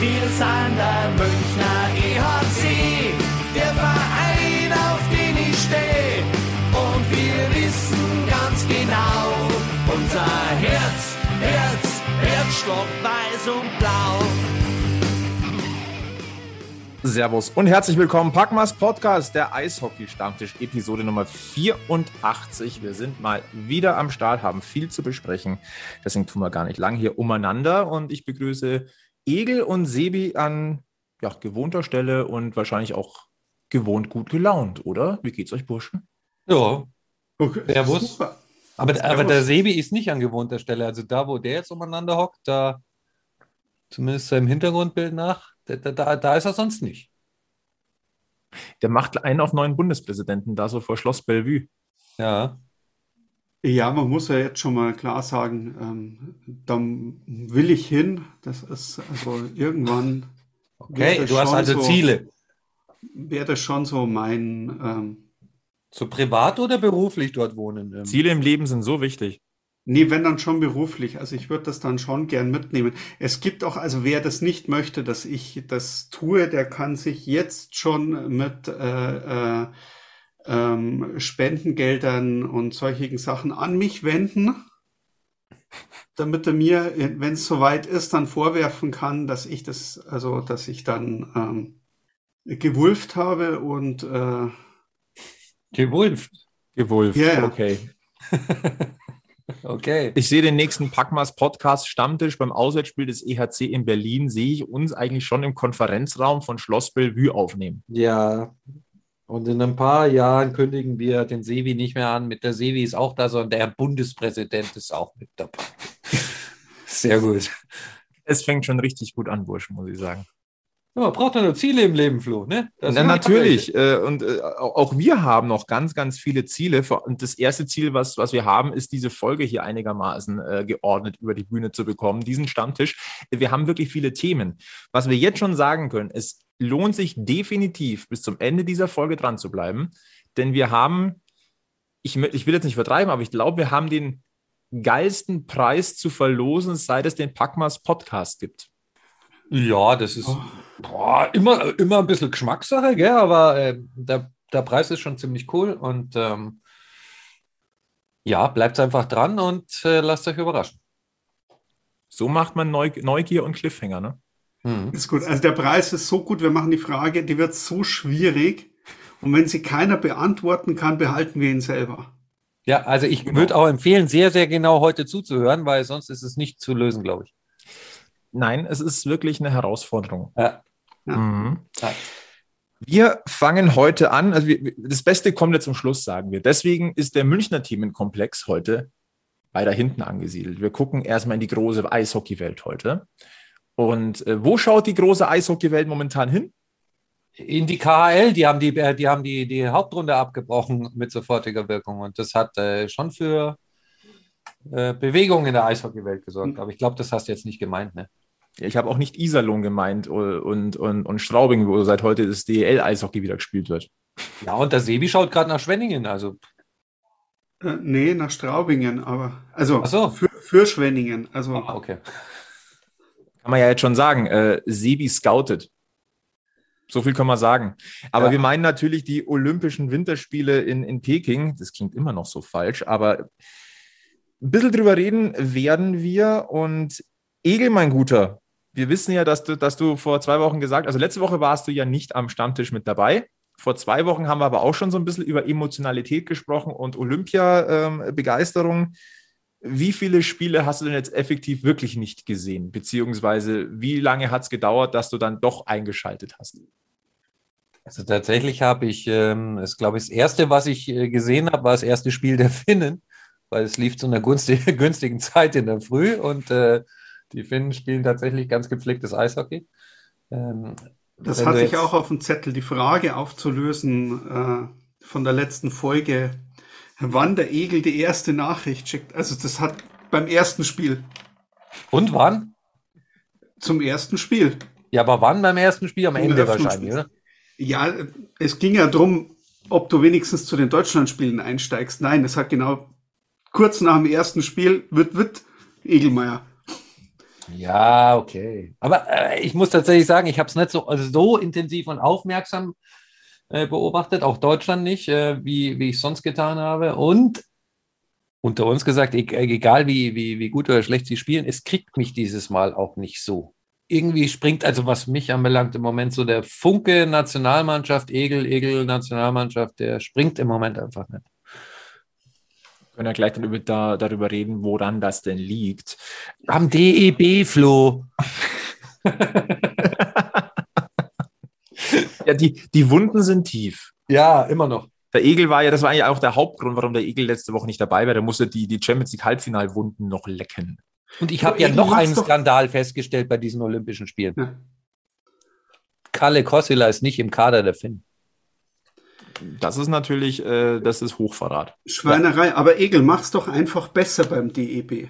Wir sind der Münchner EHC, der Verein, auf den ich stehe. Und wir wissen ganz genau, unser Herz, Herz, Herzstock weiß und blau. Servus und herzlich willkommen. Packmas Podcast, der Eishockey-Stammtisch, Episode Nummer 84. Wir sind mal wieder am Start, haben viel zu besprechen. Deswegen tun wir gar nicht lang hier umeinander. Und ich begrüße Egel und Sebi an ja, gewohnter Stelle und wahrscheinlich auch gewohnt gut gelaunt, oder? Wie geht's euch, Burschen? Ja, Okay. Servus. Super. aber, Servus. aber der Sebi ist nicht an gewohnter Stelle. Also da, wo der jetzt umeinander hockt, da zumindest seinem Hintergrundbild nach, da, da- da, da ist er sonst nicht. Der macht einen auf neuen Bundespräsidenten, da so vor Schloss Bellevue. Ja, Ja, man muss ja jetzt schon mal klar sagen, ähm, da will ich hin. Das ist also irgendwann okay. Du hast also so- Ziele. wäre das schon so mein. Ähm, So privat oder beruflich dort wohnen? Ähm, Ziele im Leben sind so wichtig. nee, wenn dann schon beruflich. Also ich würde das dann schon gern mitnehmen. Es gibt auch, also wer das nicht möchte, dass ich das tue, der kann sich jetzt schon mit äh, äh, ähm, Spendengeldern und solchen Sachen an mich wenden, damit er mir, wenn es soweit ist, dann vorwerfen kann, dass ich das, also dass ich dann ähm, gewulft habe und äh, Gewulft. Gewulft. Ja, ja. Okay. Okay. Ich sehe den nächsten Packmas Podcast Stammtisch beim Auswärtsspiel des EHC in Berlin, sehe ich uns eigentlich schon im Konferenzraum von Schloss Bellevue aufnehmen. Ja. Und in ein paar Jahren kündigen wir den Sevi nicht mehr an. Mit der Sevi ist auch da, sondern der Bundespräsident ist auch mit dabei. Sehr gut. Es fängt schon richtig gut an, Burschen, muss ich sagen. Ja, braucht er nur Ziele im Leben, Flo, ne? Na, natürlich. Äh, und äh, auch wir haben noch ganz, ganz viele Ziele. Und das erste Ziel, was, was wir haben, ist diese Folge hier einigermaßen äh, geordnet über die Bühne zu bekommen, diesen Stammtisch. Wir haben wirklich viele Themen. Was wir jetzt schon sagen können, es lohnt sich definitiv bis zum Ende dieser Folge dran zu bleiben, denn wir haben, ich, ich will jetzt nicht vertreiben, aber ich glaube, wir haben den geilsten Preis zu verlosen, seit es den Packmas Podcast gibt. Ja, das ist boah, immer, immer ein bisschen Geschmackssache, gell? aber äh, der, der Preis ist schon ziemlich cool und ähm, ja, bleibt einfach dran und äh, lasst euch überraschen. So macht man Neu Neugier und Cliffhanger, ne? Mhm. Ist gut. Also der Preis ist so gut. Wir machen die Frage, die wird so schwierig. Und wenn sie keiner beantworten kann, behalten wir ihn selber. Ja, also ich Genau. würde auch empfehlen, sehr, sehr genau heute zuzuhören, weil sonst ist es nicht zu lösen, glaube ich. Nein, es ist wirklich eine Herausforderung. Ja. Ja. Mhm. Ja. Wir fangen heute an. Also wir, das Beste kommt jetzt zum Schluss, sagen wir. Deswegen ist der Münchner Themenkomplex heute weiter hinten angesiedelt. Wir gucken erstmal in die große Eishockeywelt heute. Und äh, wo schaut die große Eishockeywelt momentan hin? In die KHL, die haben die, äh, die haben die, die Hauptrunde abgebrochen mit sofortiger Wirkung und das hat äh, schon für äh, Bewegung in der Eishockeywelt gesorgt. Aber ich glaube, das hast du jetzt nicht gemeint, ne? Ich habe auch nicht Iserlohn gemeint und, und, und, und Straubing, wo seit heute das DEL-Eishockey wieder gespielt wird. Ja, und der Sebi schaut gerade nach Schwenningen, also Äh, nee, nach Straubingen, aber also Ach so. für, für Schwenningen. Also ah, okay. Kann man ja jetzt schon sagen, äh, Sebi scoutet. So viel kann man sagen. Aber Ja. wir meinen natürlich die Olympischen Winterspiele in, in Peking. Das klingt immer noch so falsch, aber ein bisschen drüber reden werden wir. Und Egel, mein Guter, wir wissen ja, dass du, dass du vor zwei Wochen gesagt also letzte Woche warst du ja nicht am Stammtisch mit dabei. Vor zwei Wochen haben wir aber auch schon so ein bisschen über Emotionalität gesprochen und Olympia-Begeisterung. Wie viele Spiele hast du denn jetzt effektiv wirklich nicht gesehen? Beziehungsweise wie lange hat es gedauert, dass du dann doch eingeschaltet hast? Also tatsächlich habe ich, ähm, das glaube ich, das erste, was ich äh, gesehen habe, war das erste Spiel der Finnen, weil es lief zu einer günstigen, günstigen Zeit in der Früh und äh, die Finnen spielen tatsächlich ganz gepflegtes Eishockey. Ähm, das hatte ich auch auf dem Zettel, die Frage aufzulösen äh, von der letzten Folge, wann der Egel die erste Nachricht schickt. Also das hat beim ersten Spiel, Und wann? zum ersten Spiel. Ja, aber wann beim ersten Spiel? Am Ende wahrscheinlich, oder? Ja, es ging ja drum, ob du wenigstens zu den Deutschlandspielen einsteigst. Nein, es hat genau kurz nach dem ersten Spiel wird wird Egelmeier. Ja, okay. Aber äh, ich muss tatsächlich sagen, ich habe es nicht so, also so intensiv und aufmerksam beobachtet, auch Deutschland nicht, äh, wie, wie ich sonst getan habe. Und unter uns gesagt, e egal wie, wie, wie gut oder schlecht sie spielen, es kriegt mich dieses Mal auch nicht so. Irgendwie springt, also was mich anbelangt, im Moment so der Funke Nationalmannschaft, Egel, Egel Nationalmannschaft, der springt im Moment einfach nicht. Wir können ja gleich dann über, da, darüber reden, woran das denn liegt. Am DEB, Flo. ja, die, die Wunden sind tief. Ja, immer noch. Der Egel war ja, das war ja auch der Hauptgrund, warum der Egel letzte Woche nicht dabei war. Der musste die, die Champions League Halbfinalwunden noch lecken. Und ich habe ja noch einen Skandal festgestellt bei diesen Olympischen Spielen. Ja. Kalle Kossila ist nicht im Kader der Finn. Das ist natürlich, äh, das ist Hochverrat. Schweinerei, ja. aber Egel, mach's doch einfach besser beim DEB.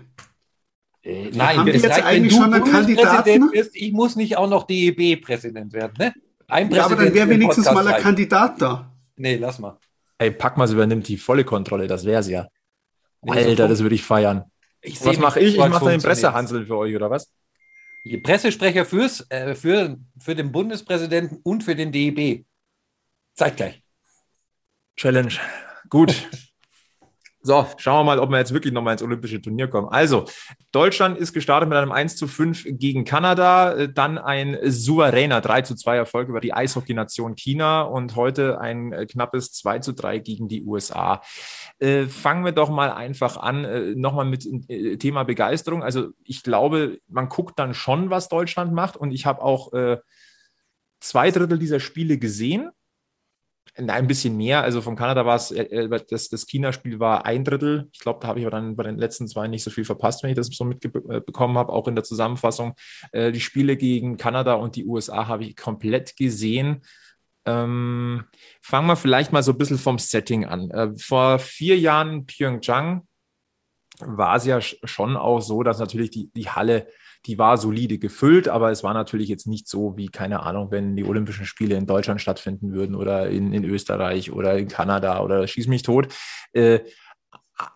Äh, nein, haben die jetzt reicht, eigentlich schon einen Kandidaten? Bist, ich muss nicht auch noch DEB-Präsident werden, ne? Ein ja, aber dann wäre wenigstens mal ein Kandidat da. Nee, lass mal. Ey, Packmas übernimmt die volle Kontrolle, das wär's ja. Nee, Alter, das würde ich feiern. Ich was mache ich? Ich mache den Pressehansel für euch, oder was? Pressesprecher fürs, äh, für, für den Bundespräsidenten und für den DEB. Zeitgleich. Challenge. Gut. So, schauen wir mal, ob wir jetzt wirklich nochmal ins Olympische Turnier kommen. Also, Deutschland ist gestartet mit einem 1 zu 5 gegen Kanada, äh, dann ein souveräner 3 zu 2 Erfolg über die Eishockey-Nation China und heute ein äh, knappes 2 zu 3 gegen die USA. Äh, fangen wir doch mal einfach an, äh, nochmal mit äh, Thema Begeisterung. Also, ich glaube, man guckt dann schon, was Deutschland macht und ich habe auch äh, zwei Drittel dieser Spiele gesehen ein bisschen mehr. Also von Kanada war es, äh, äh, das, das China-Spiel war ein Drittel. Ich glaube, da habe ich aber dann bei den letzten zwei nicht so viel verpasst, wenn ich das so mitbekommen habe, auch in der Zusammenfassung. Äh, die Spiele gegen Kanada und die USA habe ich komplett gesehen. Ähm, fangen wir vielleicht mal so ein bisschen vom Setting an. Äh, vor vier Jahren in Pyeongchang war es ja schon auch so, dass natürlich die, die Halle die war solide gefüllt, aber es war natürlich jetzt nicht so wie, keine Ahnung, wenn die Olympischen Spiele in Deutschland stattfinden würden oder in, in Österreich oder in Kanada oder schieß mich tot. Äh,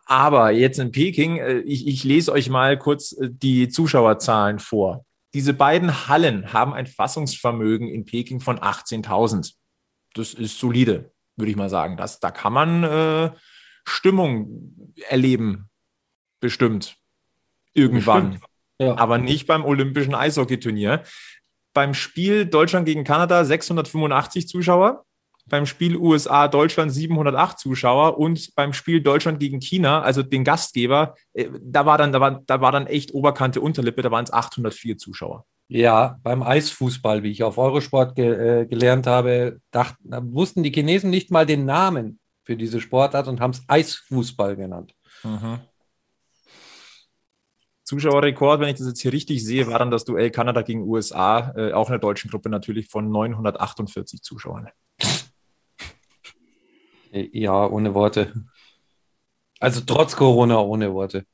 aber jetzt in Peking, äh, ich, ich lese euch mal kurz äh, die Zuschauerzahlen vor. Diese beiden Hallen haben ein Fassungsvermögen in Peking von 18.000. Das ist solide, würde ich mal sagen. Das, da kann man äh, Stimmung erleben, bestimmt. Irgendwann. Bestimmt. Ja. Aber nicht beim Olympischen Eishockeyturnier. Beim Spiel Deutschland gegen Kanada 685 Zuschauer, beim Spiel USA-Deutschland 708 Zuschauer und beim Spiel Deutschland gegen China, also den Gastgeber, äh, da war dann, da war, da war dann echt Oberkante Unterlippe, da waren es 804 Zuschauer. Ja, beim Eisfußball, wie ich auf Eurosport ge äh, gelernt habe, dachten, da wussten die Chinesen nicht mal den Namen für diese Sportart und haben es Eisfußball genannt. Mhm. Zuschauerrekord, wenn ich das jetzt hier richtig sehe, war dann das Duell Kanada gegen USA, äh, auch in der deutschen Gruppe natürlich von 948 Zuschauern. Ja, ohne Worte. Also trotz Corona ohne Worte.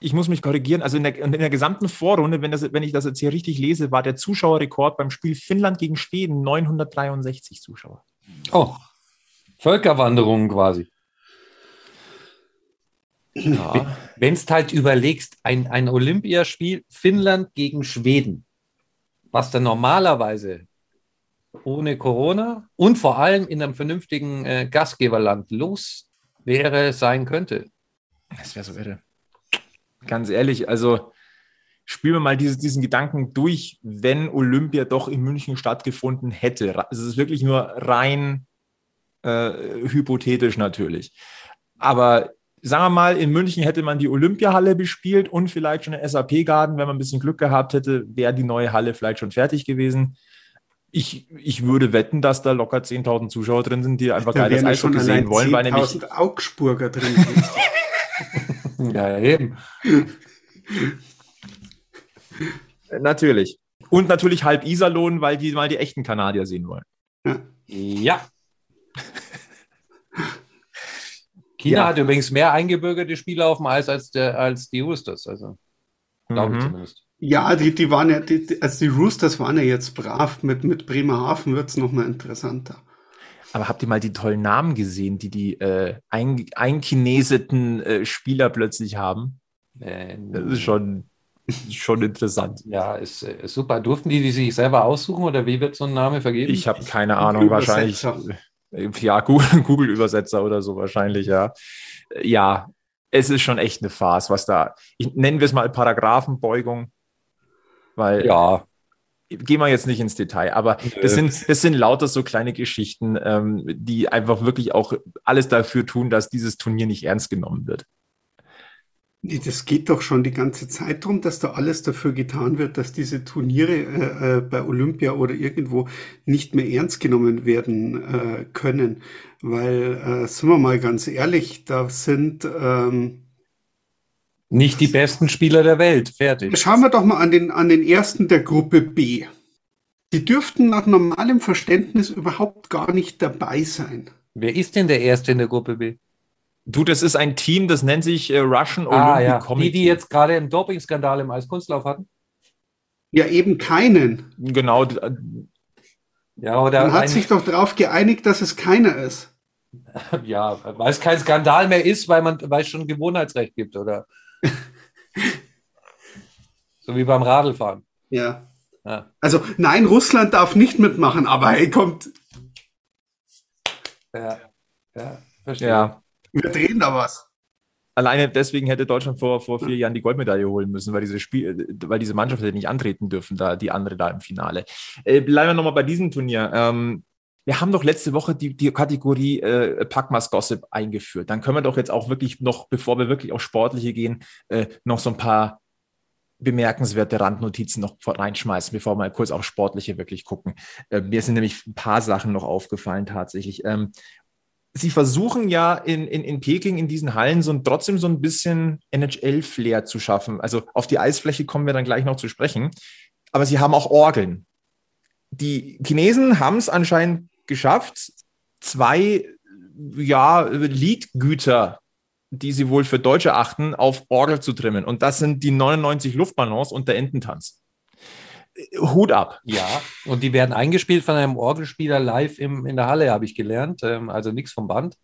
Ich muss mich korrigieren. Also in der, in der gesamten Vorrunde, wenn, das, wenn ich das jetzt hier richtig lese, war der Zuschauerrekord beim Spiel Finnland gegen Schweden 963 Zuschauer. Oh, Völkerwanderung quasi. Ja. Wenn es halt überlegst, ein, ein Olympiaspiel Finnland gegen Schweden, was dann normalerweise ohne Corona und vor allem in einem vernünftigen äh, Gastgeberland los wäre, sein könnte. Das wäre so irre. Ganz ehrlich, also spielen wir mal dieses, diesen Gedanken durch, wenn Olympia doch in München stattgefunden hätte. Es ist wirklich nur rein äh, hypothetisch natürlich. Aber sagen wir mal, in München hätte man die Olympiahalle bespielt und vielleicht schon den SAP-Garten. Wenn man ein bisschen Glück gehabt hätte, wäre die neue Halle vielleicht schon fertig gewesen. Ich, ich würde wetten, dass da locker 10.000 Zuschauer drin sind, die einfach da geiles Eishockey sehen wollen. 10.000 Augsburger drin sind. ja, eben. natürlich. Und natürlich halb Iserlohn, weil die mal die echten Kanadier sehen wollen. Ja. ja. China ja. hat übrigens mehr eingebürgerte Spieler auf dem Eis als, der, als die Roosters, also glaube mhm. ich zumindest. Ja, die, die waren ja, die, also die Roosters waren ja jetzt brav. Mit, mit Bremerhaven wird es nochmal interessanter. Aber habt ihr mal die tollen Namen gesehen, die die äh, ein, einchineseten äh, Spieler plötzlich haben? Äh, das ist schon schon interessant. Ja, ist, ist, super. Durften die die sich selber aussuchen oder wie wird so ein Name vergeben? Ich habe keine Ahnung, wahrscheinlich. Ja, Google-Übersetzer oder so wahrscheinlich, ja. Ja, es ist schon echt eine Farce, was da, ich, nennen wir es mal Paragraphenbeugung, weil ja. Gehen wir jetzt nicht ins Detail, aber das sind, das sind lauter so kleine Geschichten, ähm, die einfach wirklich auch alles dafür tun, dass dieses Turnier nicht ernst genommen wird. Nee, das geht doch schon die ganze Zeit darum, dass da alles dafür getan wird, dass diese Turniere äh, äh, bei Olympia oder irgendwo nicht mehr ernst genommen werden äh, können. Weil, äh, sind wir mal ganz ehrlich, da sind ähm, nicht die besten Spieler der Welt. Fertig. Schauen wir doch mal an den, an den ersten der Gruppe B. Die dürften nach normalem Verständnis überhaupt gar nicht dabei sein. Wer ist denn der Erste in der Gruppe B? Du, das ist ein Team, das nennt sich äh, Russian ah, Olympic ja. Committee. Die, die jetzt gerade einen Dopingskandal im Eiskunstlauf hatten? Ja, eben keinen. Genau. Ja, oder Man hat sich doch darauf geeinigt, dass es keiner ist. Ja, weil es kein Skandal mehr ist, weil man weil es schon Gewohnheitsrecht gibt, oder? so wie beim Radlfahren. Ja. ja. Also nein, Russland darf nicht mitmachen, aber hey, kommt. Ja, ja, verstehe. Ja. Wir drehen da was. Alleine deswegen hätte Deutschland vor, vor vier Jahren die Goldmedaille holen müssen, weil diese, Spiel, weil diese Mannschaft hätte nicht antreten dürfen, da die andere da im Finale. Äh, bleiben wir nochmal bei diesem Turnier. Ähm, wir haben doch letzte Woche die, die Kategorie äh, Packmas Gossip eingeführt. Dann können wir doch jetzt auch wirklich noch, bevor wir wirklich auf Sportliche gehen, äh, noch so ein paar bemerkenswerte Randnotizen noch reinschmeißen, bevor wir mal kurz auf Sportliche wirklich gucken. Äh, mir sind nämlich ein paar Sachen noch aufgefallen tatsächlich. Ähm, sie versuchen ja in, in, in Peking in diesen Hallen so trotzdem so ein bisschen NHL-Flair zu schaffen. Also auf die Eisfläche kommen wir dann gleich noch zu sprechen. Aber sie haben auch Orgeln. Die Chinesen haben es anscheinend geschafft, zwei ja, Liedgüter, die sie wohl für Deutsche achten, auf Orgel zu trimmen. Und das sind die 99 Luftballons und der Ententanz. Hut ab. Ja, und die werden eingespielt von einem Orgelspieler live im, in der Halle, habe ich gelernt. Ähm, also nichts vom Band,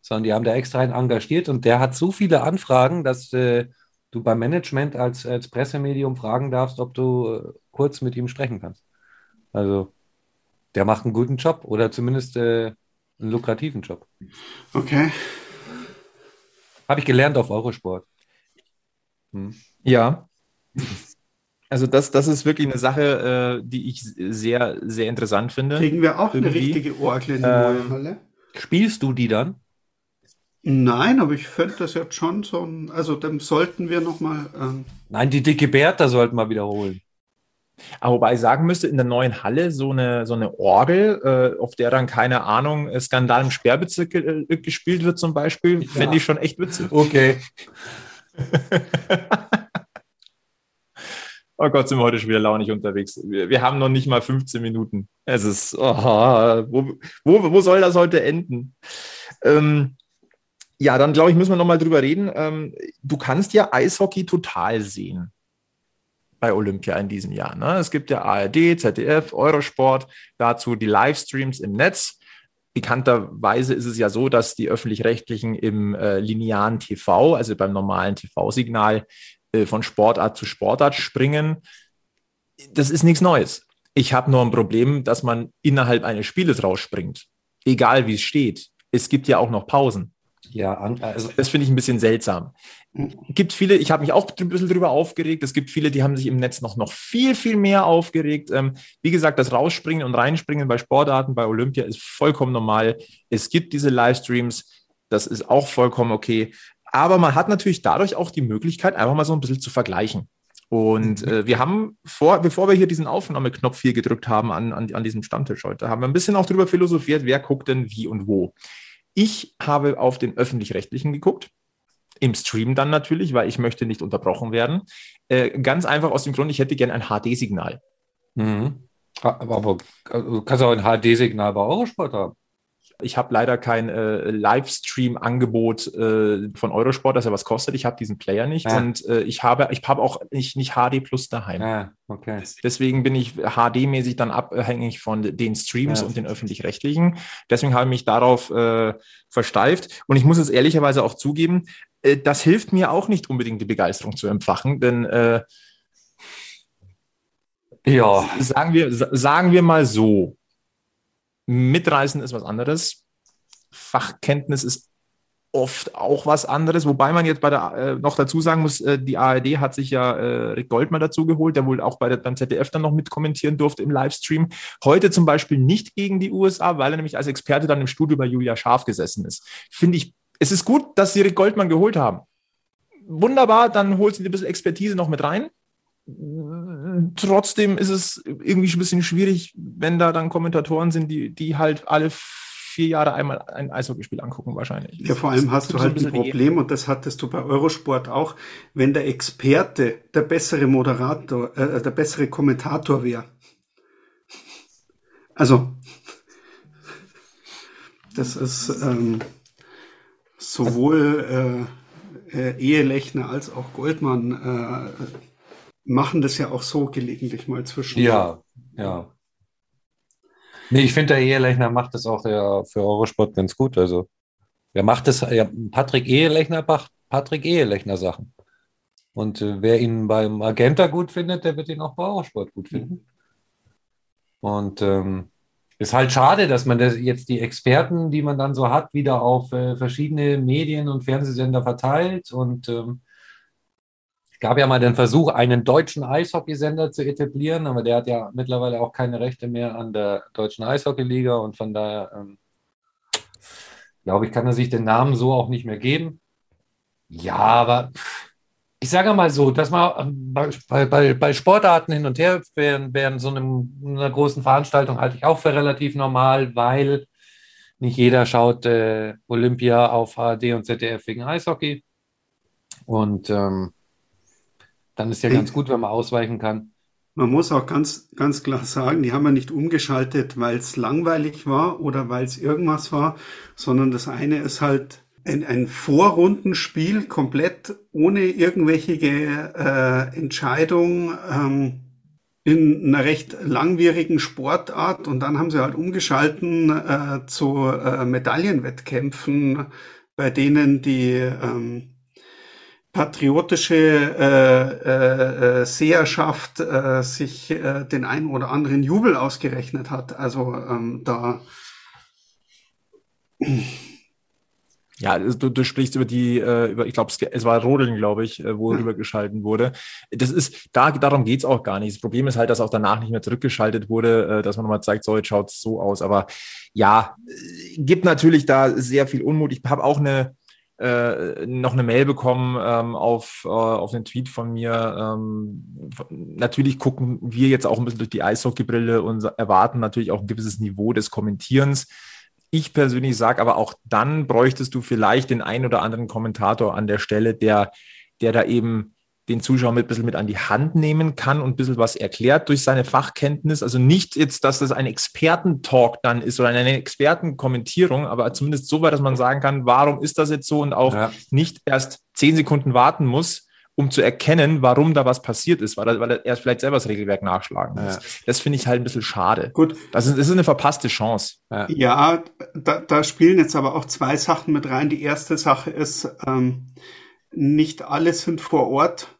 sondern die haben da extra einen engagiert und der hat so viele Anfragen, dass äh, du beim Management als, als Pressemedium fragen darfst, ob du äh, kurz mit ihm sprechen kannst. Also der macht einen guten Job oder zumindest äh, einen lukrativen Job. Okay. Habe ich gelernt auf Eurosport. Hm. Ja. Also das, das ist wirklich eine Sache, äh, die ich sehr, sehr interessant finde. Kriegen wir auch Irgendwie. eine richtige Orgel in die ähm, Halle? Spielst du die dann? Nein, aber ich fände das jetzt schon so ein, also dann sollten wir nochmal. Ähm Nein, die dicke Bertha sollten wir wiederholen. Aber wobei ich sagen müsste, in der neuen Halle so eine, so eine Orgel, äh, auf der dann, keine Ahnung, Skandal im Sperrbezirk äh, gespielt wird zum Beispiel, ja. fände ich schon echt witzig. Okay. Oh Gott, sind wir heute schon wieder launig unterwegs. Wir, wir haben noch nicht mal 15 Minuten. Es ist, oh, wo, wo, wo soll das heute enden? Ähm, ja, dann glaube ich, müssen wir nochmal drüber reden. Ähm, du kannst ja Eishockey total sehen bei Olympia in diesem Jahr. Ne? Es gibt ja ARD, ZDF, Eurosport, dazu die Livestreams im Netz. Bekannterweise ist es ja so, dass die öffentlich-rechtlichen im äh, linearen TV, also beim normalen TV-Signal, von Sportart zu Sportart springen. Das ist nichts Neues. Ich habe nur ein Problem, dass man innerhalb eines Spieles rausspringt. Egal wie es steht. Es gibt ja auch noch Pausen. Ja, also das finde ich ein bisschen seltsam. Gibt viele, ich habe mich auch ein bisschen drüber aufgeregt. Es gibt viele, die haben sich im Netz noch, noch viel, viel mehr aufgeregt. Ähm, wie gesagt, das Rausspringen und Reinspringen bei Sportarten, bei Olympia ist vollkommen normal. Es gibt diese Livestreams, das ist auch vollkommen okay. Aber man hat natürlich dadurch auch die Möglichkeit, einfach mal so ein bisschen zu vergleichen. Und mhm. äh, wir haben vor, bevor wir hier diesen Aufnahmeknopf hier gedrückt haben an, an, an diesem Stammtisch heute, haben wir ein bisschen auch darüber philosophiert, wer guckt denn wie und wo. Ich habe auf den öffentlich-rechtlichen geguckt, im Stream dann natürlich, weil ich möchte nicht unterbrochen werden. Äh, ganz einfach aus dem Grund, ich hätte gerne ein HD-Signal. Mhm. Aber du kannst auch ein HD-Signal bei Eurosport haben. Ich habe leider kein äh, Livestream-Angebot äh, von Eurosport, das ja was kostet. Ich habe diesen Player nicht ah. und äh, ich habe ich habe auch nicht, nicht HD Plus daheim. Ah, okay. Deswegen bin ich HD-mäßig dann abhängig von den Streams ja. und den öffentlich-rechtlichen. Deswegen habe ich mich darauf äh, versteift. Und ich muss es ehrlicherweise auch zugeben, äh, das hilft mir auch nicht unbedingt die Begeisterung zu empfachen, denn äh, Ja. Sagen wir, sagen wir mal so. Mitreißen ist was anderes. Fachkenntnis ist oft auch was anderes, wobei man jetzt bei der äh, noch dazu sagen muss, äh, die ARD hat sich ja äh, Rick Goldmann dazu geholt, der wohl auch bei der, beim ZDF dann noch mit kommentieren durfte im Livestream. Heute zum Beispiel nicht gegen die USA, weil er nämlich als Experte dann im Studio bei Julia Scharf gesessen ist. Finde ich, es ist gut, dass sie Rick Goldmann geholt haben. Wunderbar, dann holt sie ein bisschen Expertise noch mit rein trotzdem ist es irgendwie ein bisschen schwierig, wenn da dann Kommentatoren sind, die, die halt alle vier Jahre einmal ein Eishockeyspiel angucken, wahrscheinlich. Ja, vor allem hast du halt ein Problem, und das hattest du bei Eurosport auch, wenn der Experte der bessere Moderator, äh, der bessere Kommentator wäre. Also, das ist ähm, sowohl äh, äh, Ehelechner als auch Goldmann äh, machen das ja auch so gelegentlich mal zwischen. Ja, ja. Nee, ich finde, der Ehelechner macht das auch ja, für Eurosport ganz gut. Also, wer macht das? Ja, Patrick Ehelechner macht Patrick Ehelechner Sachen. Und äh, wer ihn beim Agenta gut findet, der wird ihn auch bei Eurosport gut finden. Und ähm, ist halt schade, dass man das jetzt die Experten, die man dann so hat, wieder auf äh, verschiedene Medien und Fernsehsender verteilt und ähm, gab ja mal den Versuch, einen deutschen Eishockeysender zu etablieren, aber der hat ja mittlerweile auch keine Rechte mehr an der deutschen Eishockeyliga und von daher ähm, glaube ich, kann er sich den Namen so auch nicht mehr geben. Ja, aber ich sage mal so, dass man ähm, bei, bei, bei Sportarten hin und her während, während so einem, einer großen Veranstaltung halte ich auch für relativ normal, weil nicht jeder schaut äh, Olympia auf ARD und ZDF wegen Eishockey. Und ähm, dann ist ja ganz gut, wenn man ausweichen kann. Man muss auch ganz, ganz klar sagen, die haben ja nicht umgeschaltet, weil es langweilig war oder weil es irgendwas war, sondern das eine ist halt ein, ein Vorrundenspiel komplett ohne irgendwelche äh, Entscheidung ähm, in einer recht langwierigen Sportart und dann haben sie halt umgeschalten äh, zu äh, Medaillenwettkämpfen, bei denen die ähm, patriotische äh, äh, äh, Seherschaft äh, sich äh, den einen oder anderen Jubel ausgerechnet hat. Also ähm, da. Ja, du, du sprichst über die, äh, über, ich glaube, es war Rodeln, glaube ich, äh, wo ja. rübergeschalten wurde. Das ist, da, darum geht's auch gar nicht. Das Problem ist halt, dass auch danach nicht mehr zurückgeschaltet wurde, äh, dass man nochmal zeigt, so, jetzt schaut's so aus. Aber ja, äh, gibt natürlich da sehr viel Unmut. Ich habe auch eine, äh, noch eine Mail bekommen ähm, auf, äh, auf den Tweet von mir. Ähm, natürlich gucken wir jetzt auch ein bisschen durch die Eishockeybrille und erwarten natürlich auch ein gewisses Niveau des Kommentierens. Ich persönlich sage aber auch dann bräuchtest du vielleicht den einen oder anderen Kommentator an der Stelle, der, der da eben den Zuschauer mit ein bisschen mit an die Hand nehmen kann und ein bisschen was erklärt durch seine Fachkenntnis. Also nicht jetzt, dass das ein Expertentalk dann ist oder eine Expertenkommentierung, aber zumindest so weit, dass man sagen kann, warum ist das jetzt so und auch ja. nicht erst zehn Sekunden warten muss, um zu erkennen, warum da was passiert ist, weil er, weil er erst vielleicht selber das Regelwerk nachschlagen muss. Ja. Das finde ich halt ein bisschen schade. Gut. Das ist, das ist eine verpasste Chance. Ja, ja da, da spielen jetzt aber auch zwei Sachen mit rein. Die erste Sache ist, ähm, nicht alle sind vor Ort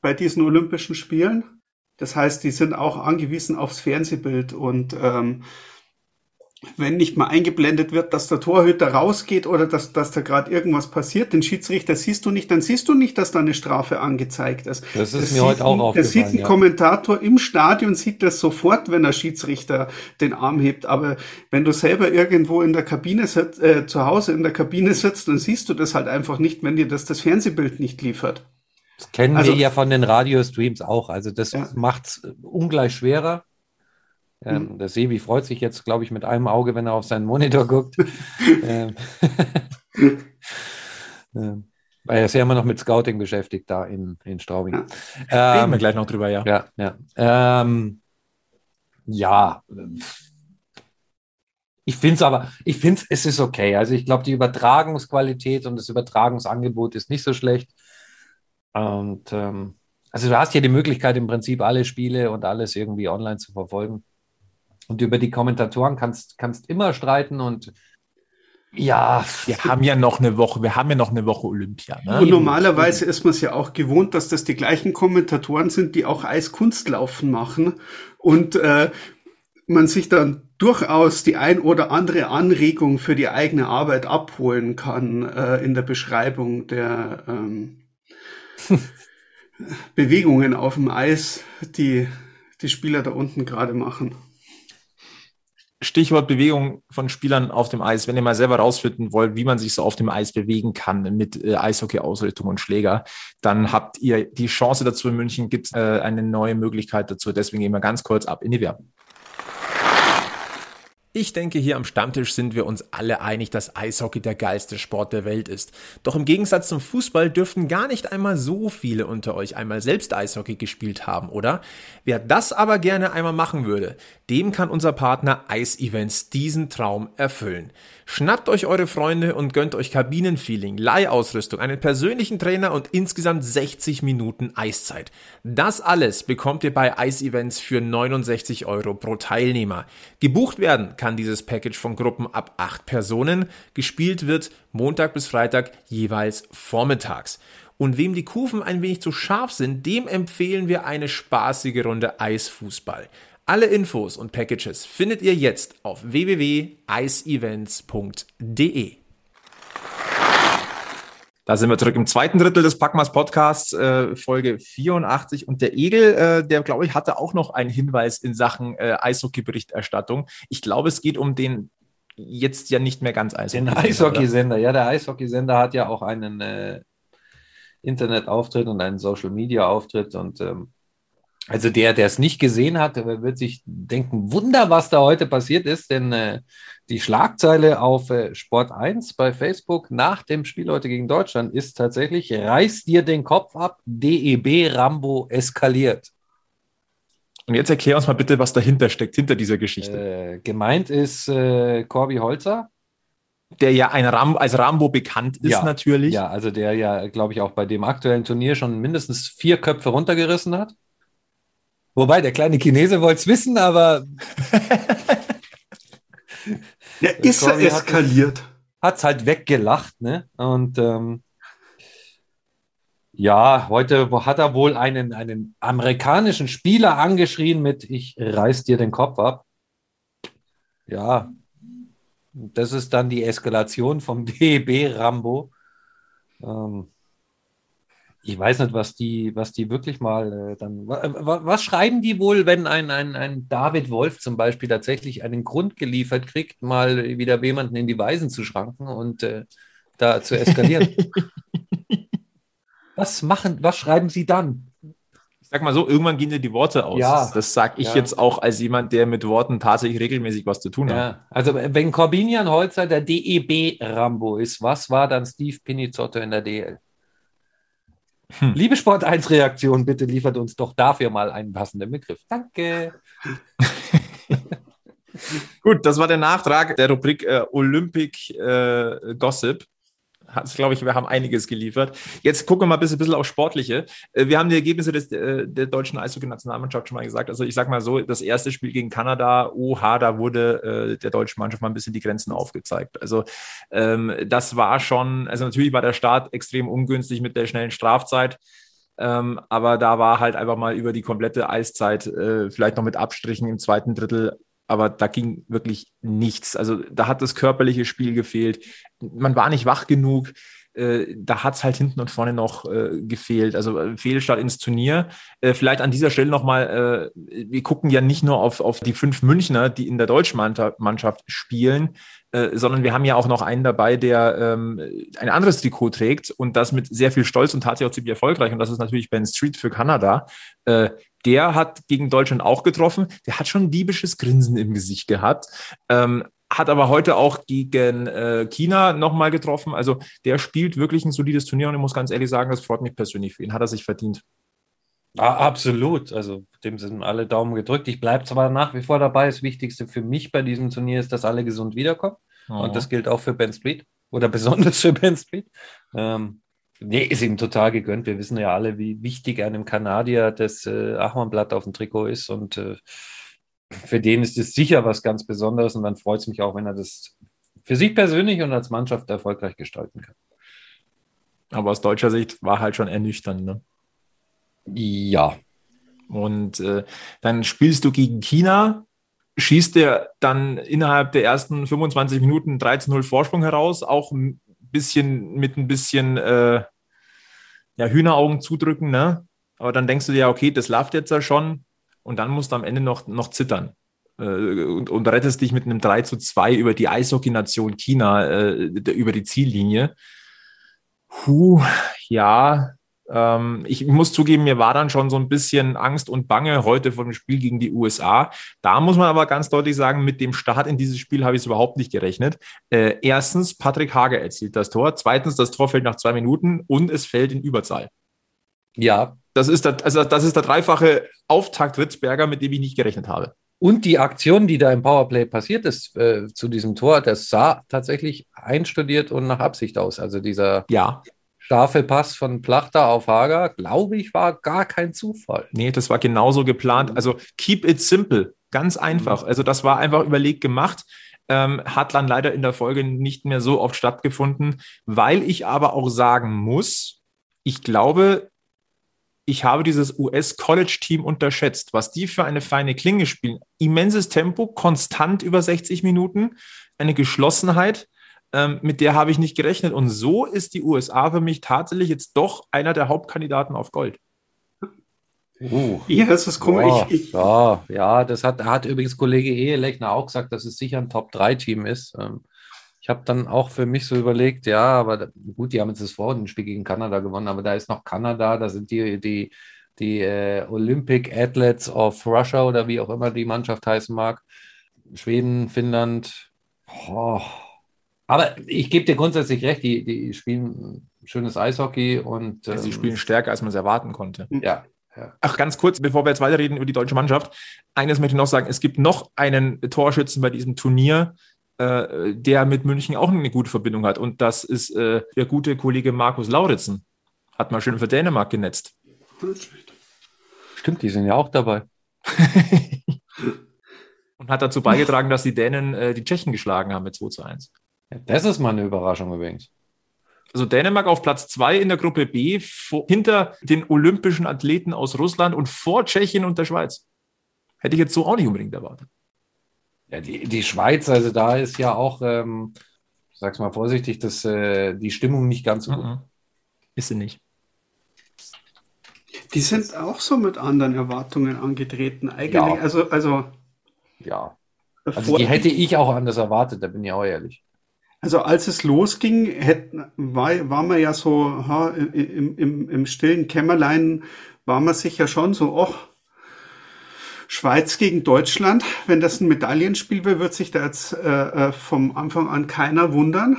bei diesen Olympischen Spielen. Das heißt, die sind auch angewiesen aufs Fernsehbild und ähm, wenn nicht mal eingeblendet wird, dass der Torhüter rausgeht oder dass, dass da gerade irgendwas passiert, den Schiedsrichter siehst du nicht, dann siehst du nicht, dass da eine Strafe angezeigt ist. Das ist das mir heute auch aufgefallen. Das sieht ein ja. Kommentator im Stadion, sieht das sofort, wenn der Schiedsrichter den Arm hebt. Aber wenn du selber irgendwo in der Kabine sitzt, äh, zu Hause in der Kabine sitzt, dann siehst du das halt einfach nicht, wenn dir das das Fernsehbild nicht liefert. Das kennen also, wir ja von den Radiostreams auch. Also das ja. macht es ungleich schwerer. Ähm, mhm. Der Sebi freut sich jetzt, glaube ich, mit einem Auge, wenn er auf seinen Monitor guckt. ähm, ähm, weil er ist ja immer noch mit Scouting beschäftigt da in, in Straubing. Ja. Reden wir ähm, gleich noch drüber, ja. Ja, ja. Ähm, ja. Ich finde es aber, ich finde es ist okay. Also ich glaube, die Übertragungsqualität und das Übertragungsangebot ist nicht so schlecht. Und ähm, also du hast hier die Möglichkeit, im Prinzip alle Spiele und alles irgendwie online zu verfolgen. Und über die Kommentatoren kannst, kannst immer streiten und Ja, wir haben ja noch eine Woche, wir haben ja noch eine Woche Olympia. Ne? Und normalerweise ist man es ja auch gewohnt, dass das die gleichen Kommentatoren sind, die auch Eiskunstlaufen machen und äh, man sich dann durchaus die ein oder andere Anregung für die eigene Arbeit abholen kann äh, in der Beschreibung der ähm, Bewegungen auf dem Eis, die die Spieler da unten gerade machen. Stichwort Bewegung von Spielern auf dem Eis. Wenn ihr mal selber rausfinden wollt, wie man sich so auf dem Eis bewegen kann mit äh, Eishockey-Ausrichtung und Schläger, dann habt ihr die Chance dazu in München. Gibt es äh, eine neue Möglichkeit dazu. Deswegen gehen wir ganz kurz ab in die Werbung. Ich denke, hier am Stammtisch sind wir uns alle einig, dass Eishockey der geilste Sport der Welt ist. Doch im Gegensatz zum Fußball dürften gar nicht einmal so viele unter euch einmal selbst Eishockey gespielt haben, oder? Wer das aber gerne einmal machen würde, dem kann unser Partner Ice Events diesen Traum erfüllen. Schnappt euch eure Freunde und gönnt euch Kabinenfeeling, Leihausrüstung, einen persönlichen Trainer und insgesamt 60 Minuten Eiszeit. Das alles bekommt ihr bei Ice Events für 69 Euro pro Teilnehmer. Gebucht werden kann dieses Package von Gruppen ab 8 Personen. Gespielt wird Montag bis Freitag jeweils vormittags. Und wem die Kufen ein wenig zu scharf sind, dem empfehlen wir eine spaßige Runde Eisfußball. Alle Infos und Packages findet ihr jetzt auf www.iceevents.de. Da sind wir zurück im zweiten Drittel des Packmas Podcasts, äh, Folge 84. Und der Egel, äh, der glaube ich, hatte auch noch einen Hinweis in Sachen äh, Eishockey-Berichterstattung. Ich glaube, es geht um den jetzt ja nicht mehr ganz Eishockey. Den Eishockeysender, ja, der Eishockeysender hat ja auch einen äh, Internetauftritt und einen Social-Media-Auftritt und ähm, also der, der es nicht gesehen hat, wird sich denken, Wunder, was da heute passiert ist, denn äh, die Schlagzeile auf äh, Sport 1 bei Facebook nach dem Spiel heute gegen Deutschland ist tatsächlich, reiß dir den Kopf ab, DEB Rambo eskaliert. Und jetzt erklär uns mal bitte, was dahinter steckt, hinter dieser Geschichte. Äh, gemeint ist äh, Corby Holzer. Der ja ein Ram als Rambo bekannt ist, ja, natürlich. Ja, also der ja, glaube ich, auch bei dem aktuellen Turnier schon mindestens vier Köpfe runtergerissen hat. Wobei, der kleine Chinese wollte es wissen, aber. ja, ist er eskaliert. Hat es halt weggelacht, ne? Und ähm, ja, heute hat er wohl einen, einen amerikanischen Spieler angeschrien mit Ich reiß dir den Kopf ab. Ja, das ist dann die Eskalation vom DEB Rambo. Ähm, ich weiß nicht, was die, was die wirklich mal äh, dann. Was, was schreiben die wohl, wenn ein, ein, ein David Wolf zum Beispiel tatsächlich einen Grund geliefert kriegt, mal wieder jemanden in die Weisen zu schranken und äh, da zu eskalieren? was machen, was schreiben sie dann? Ich sag mal so, irgendwann gehen dir die Worte aus. Ja, das sage ich ja. jetzt auch als jemand, der mit Worten tatsächlich regelmäßig was zu tun ja. hat. Also wenn Corbinian Holzer der DEB Rambo ist, was war dann Steve Pinizotto in der DL? Hm. Liebe Sport 1 Reaktion, bitte liefert uns doch dafür mal einen passenden Begriff. Danke. Gut, das war der Nachtrag der Rubrik äh, Olympic äh, Gossip hat, glaube ich, wir haben einiges geliefert. Jetzt gucken wir mal ein bisschen, bisschen auf Sportliche. Äh, wir haben die Ergebnisse des, äh, der deutschen Eishockey-Nationalmannschaft schon mal gesagt. Also ich sage mal so, das erste Spiel gegen Kanada, oha, da wurde äh, der deutschen Mannschaft mal ein bisschen die Grenzen aufgezeigt. Also ähm, das war schon, also natürlich war der Start extrem ungünstig mit der schnellen Strafzeit. Ähm, aber da war halt einfach mal über die komplette Eiszeit, äh, vielleicht noch mit Abstrichen im zweiten Drittel, aber da ging wirklich nichts. Also da hat das körperliche Spiel gefehlt. Man war nicht wach genug. Äh, da hat es halt hinten und vorne noch äh, gefehlt. Also äh, Fehlstart ins Turnier. Äh, vielleicht an dieser Stelle nochmal, äh, wir gucken ja nicht nur auf, auf die fünf Münchner, die in der deutschen Mannschaft spielen, sondern wir haben ja auch noch einen dabei, der ähm, ein anderes Trikot trägt und das mit sehr viel Stolz und tatsächlich auch ziemlich erfolgreich. Und das ist natürlich Ben Street für Kanada. Der hat gegen Deutschland auch getroffen. Der hat schon ein diebisches Grinsen im Gesicht gehabt. Ähm, hat aber heute auch gegen äh, China nochmal getroffen. Also der spielt wirklich ein solides Turnier und ich muss ganz ehrlich sagen, das freut mich persönlich für ihn. Hat er sich verdient. Ja, absolut. Also dem sind alle Daumen gedrückt. Ich bleibe zwar nach wie vor dabei. Das Wichtigste für mich bei diesem Turnier ist, dass alle gesund wiederkommen. Oh. Und das gilt auch für Ben Street oder besonders für Ben Street. Ähm, nee, ist ihm total gegönnt. Wir wissen ja alle, wie wichtig einem Kanadier das äh, Achmannblatt auf dem Trikot ist. Und äh, für den ist es sicher was ganz Besonderes. Und dann freut es mich auch, wenn er das für sich persönlich und als Mannschaft erfolgreich gestalten kann. Aber aus deutscher Sicht war halt schon ernüchternd. Ne? Ja. Und äh, dann spielst du gegen China, schießt der dann innerhalb der ersten 25 Minuten 13-0 Vorsprung heraus, auch bisschen mit ein bisschen äh, ja, Hühneraugen zudrücken, ne? Aber dann denkst du dir, okay, das läuft jetzt ja schon und dann musst du am Ende noch, noch zittern. Äh, und, und, rettest dich mit einem 3 zu 2 über die Eishockey-Nation China, äh, über die Ziellinie. Puh, ja, ich muss zugeben, mir war dann schon so ein bisschen Angst und Bange heute vor dem Spiel gegen die USA. Da muss man aber ganz deutlich sagen, mit dem Start in dieses Spiel habe ich es überhaupt nicht gerechnet. Äh, erstens, Patrick Hager erzielt das Tor. Zweitens, das Tor fällt nach zwei Minuten und es fällt in Überzahl. Ja. Das ist der, also das ist der dreifache Auftakt Ritzberger, mit dem ich nicht gerechnet habe. Und die Aktion, die da im Powerplay passiert ist äh, zu diesem Tor, das sah tatsächlich einstudiert und nach Absicht aus. Also dieser ja scharfe Pass von Plachter auf Hager, glaube ich, war gar kein Zufall. Nee, das war genauso geplant. Also keep it simple, ganz einfach. Also das war einfach überlegt gemacht. Ähm, hat dann leider in der Folge nicht mehr so oft stattgefunden, weil ich aber auch sagen muss, ich glaube, ich habe dieses US-College-Team unterschätzt, was die für eine feine Klinge spielen. Immenses Tempo, konstant über 60 Minuten, eine Geschlossenheit ähm, mit der habe ich nicht gerechnet. Und so ist die USA für mich tatsächlich jetzt doch einer der Hauptkandidaten auf Gold. Uh, ja, das ist komisch. Oh, ich, ja, das hat, hat übrigens Kollege Ehelechner auch gesagt, dass es sicher ein Top-3-Team ist. Ähm, ich habe dann auch für mich so überlegt, ja, aber gut, die haben jetzt das Vorrundenspiel gegen Kanada gewonnen, aber da ist noch Kanada, da sind die, die, die äh, Olympic Athletes of Russia oder wie auch immer die Mannschaft heißen mag. Schweden, Finnland. Oh, aber ich gebe dir grundsätzlich recht, die, die spielen schönes Eishockey und. Ähm, sie spielen stärker, als man es erwarten konnte. Ja. ja. Ach, ganz kurz, bevor wir jetzt weiterreden über die deutsche Mannschaft. Eines möchte ich noch sagen: Es gibt noch einen Torschützen bei diesem Turnier, äh, der mit München auch eine gute Verbindung hat. Und das ist äh, der gute Kollege Markus Lauritzen. Hat mal schön für Dänemark genetzt. Stimmt, die sind ja auch dabei. und hat dazu beigetragen, dass die Dänen äh, die Tschechen geschlagen haben mit 2 zu 1. Das ist mal eine Überraschung übrigens. Also Dänemark auf Platz zwei in der Gruppe B, vor, hinter den olympischen Athleten aus Russland und vor Tschechien und der Schweiz. Hätte ich jetzt so auch nicht unbedingt erwartet. Ja, die, die Schweiz, also da ist ja auch, ähm, ich sag's mal vorsichtig, dass äh, die Stimmung nicht ganz so gut. Mhm. Ist sie nicht. Die sind auch so mit anderen Erwartungen angetreten. Eigentlich, ja. also, also. Ja. Also die hätte ich auch anders erwartet, da bin ich auch ehrlich. Also als es losging, hätten, war, war man ja so ha, im, im, im stillen Kämmerlein, war man sich ja schon so, ach, Schweiz gegen Deutschland, wenn das ein Medaillenspiel wäre, wird sich da jetzt äh, äh vom Anfang an keiner wundern.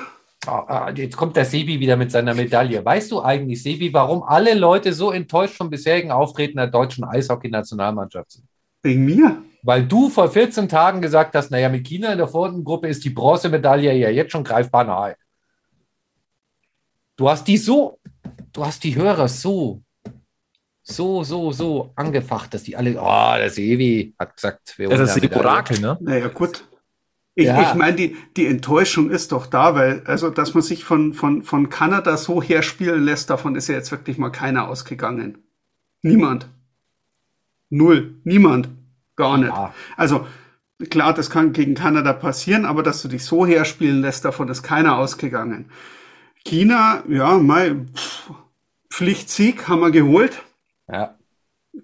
Oh, jetzt kommt der Sebi wieder mit seiner Medaille. Weißt du eigentlich, Sebi, warum alle Leute so enttäuscht vom bisherigen Auftreten der deutschen Eishockey-Nationalmannschaft sind? Wegen mir? Weil du vor 14 Tagen gesagt hast, naja, mit China in der Vorgruppe ist die Bronzemedaille ja jetzt schon greifbar nahe. Du hast die so, du hast die Hörer so, so, so, so angefacht, dass die alle, oh, der Sevi hat gesagt, wir Das ist die Orakel, ne? Naja, gut. Ich, ja. ich meine, die, die Enttäuschung ist doch da, weil, also, dass man sich von, von, von Kanada so herspielen lässt, davon ist ja jetzt wirklich mal keiner ausgegangen. Niemand. Null. Niemand. Gar nicht. Ja. Also klar, das kann gegen Kanada passieren, aber dass du dich so herspielen lässt, davon ist keiner ausgegangen. China, ja, mein Pflichtsieg haben wir geholt. Ja.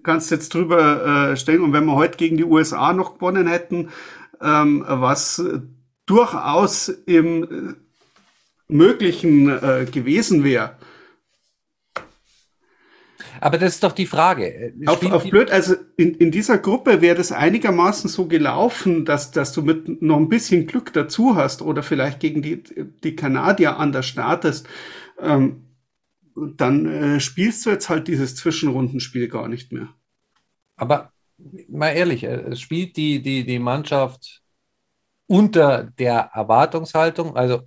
Kannst jetzt drüber äh, stellen. Und wenn wir heute gegen die USA noch gewonnen hätten, ähm, was durchaus im äh, Möglichen äh, gewesen wäre, aber das ist doch die Frage. Äh, auf, auf blöd, also in, in dieser Gruppe wäre das einigermaßen so gelaufen, dass, dass du mit noch ein bisschen Glück dazu hast oder vielleicht gegen die, die Kanadier anders startest. Ähm, dann äh, spielst du jetzt halt dieses Zwischenrundenspiel gar nicht mehr. Aber mal ehrlich, äh, spielt die, die, die Mannschaft unter der Erwartungshaltung, also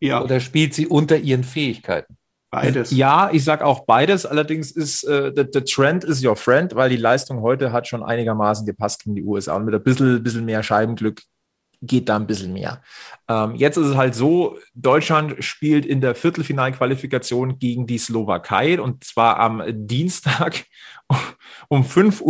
ja. oder spielt sie unter ihren Fähigkeiten? Beides. Ja, ich sage auch beides. Allerdings ist äh, der Trend is your friend, weil die Leistung heute hat schon einigermaßen gepasst gegen die USA und mit ein bisschen, bisschen mehr Scheibenglück geht da ein bisschen mehr. Ähm, jetzt ist es halt so, Deutschland spielt in der Viertelfinalqualifikation gegen die Slowakei und zwar am Dienstag um 5.10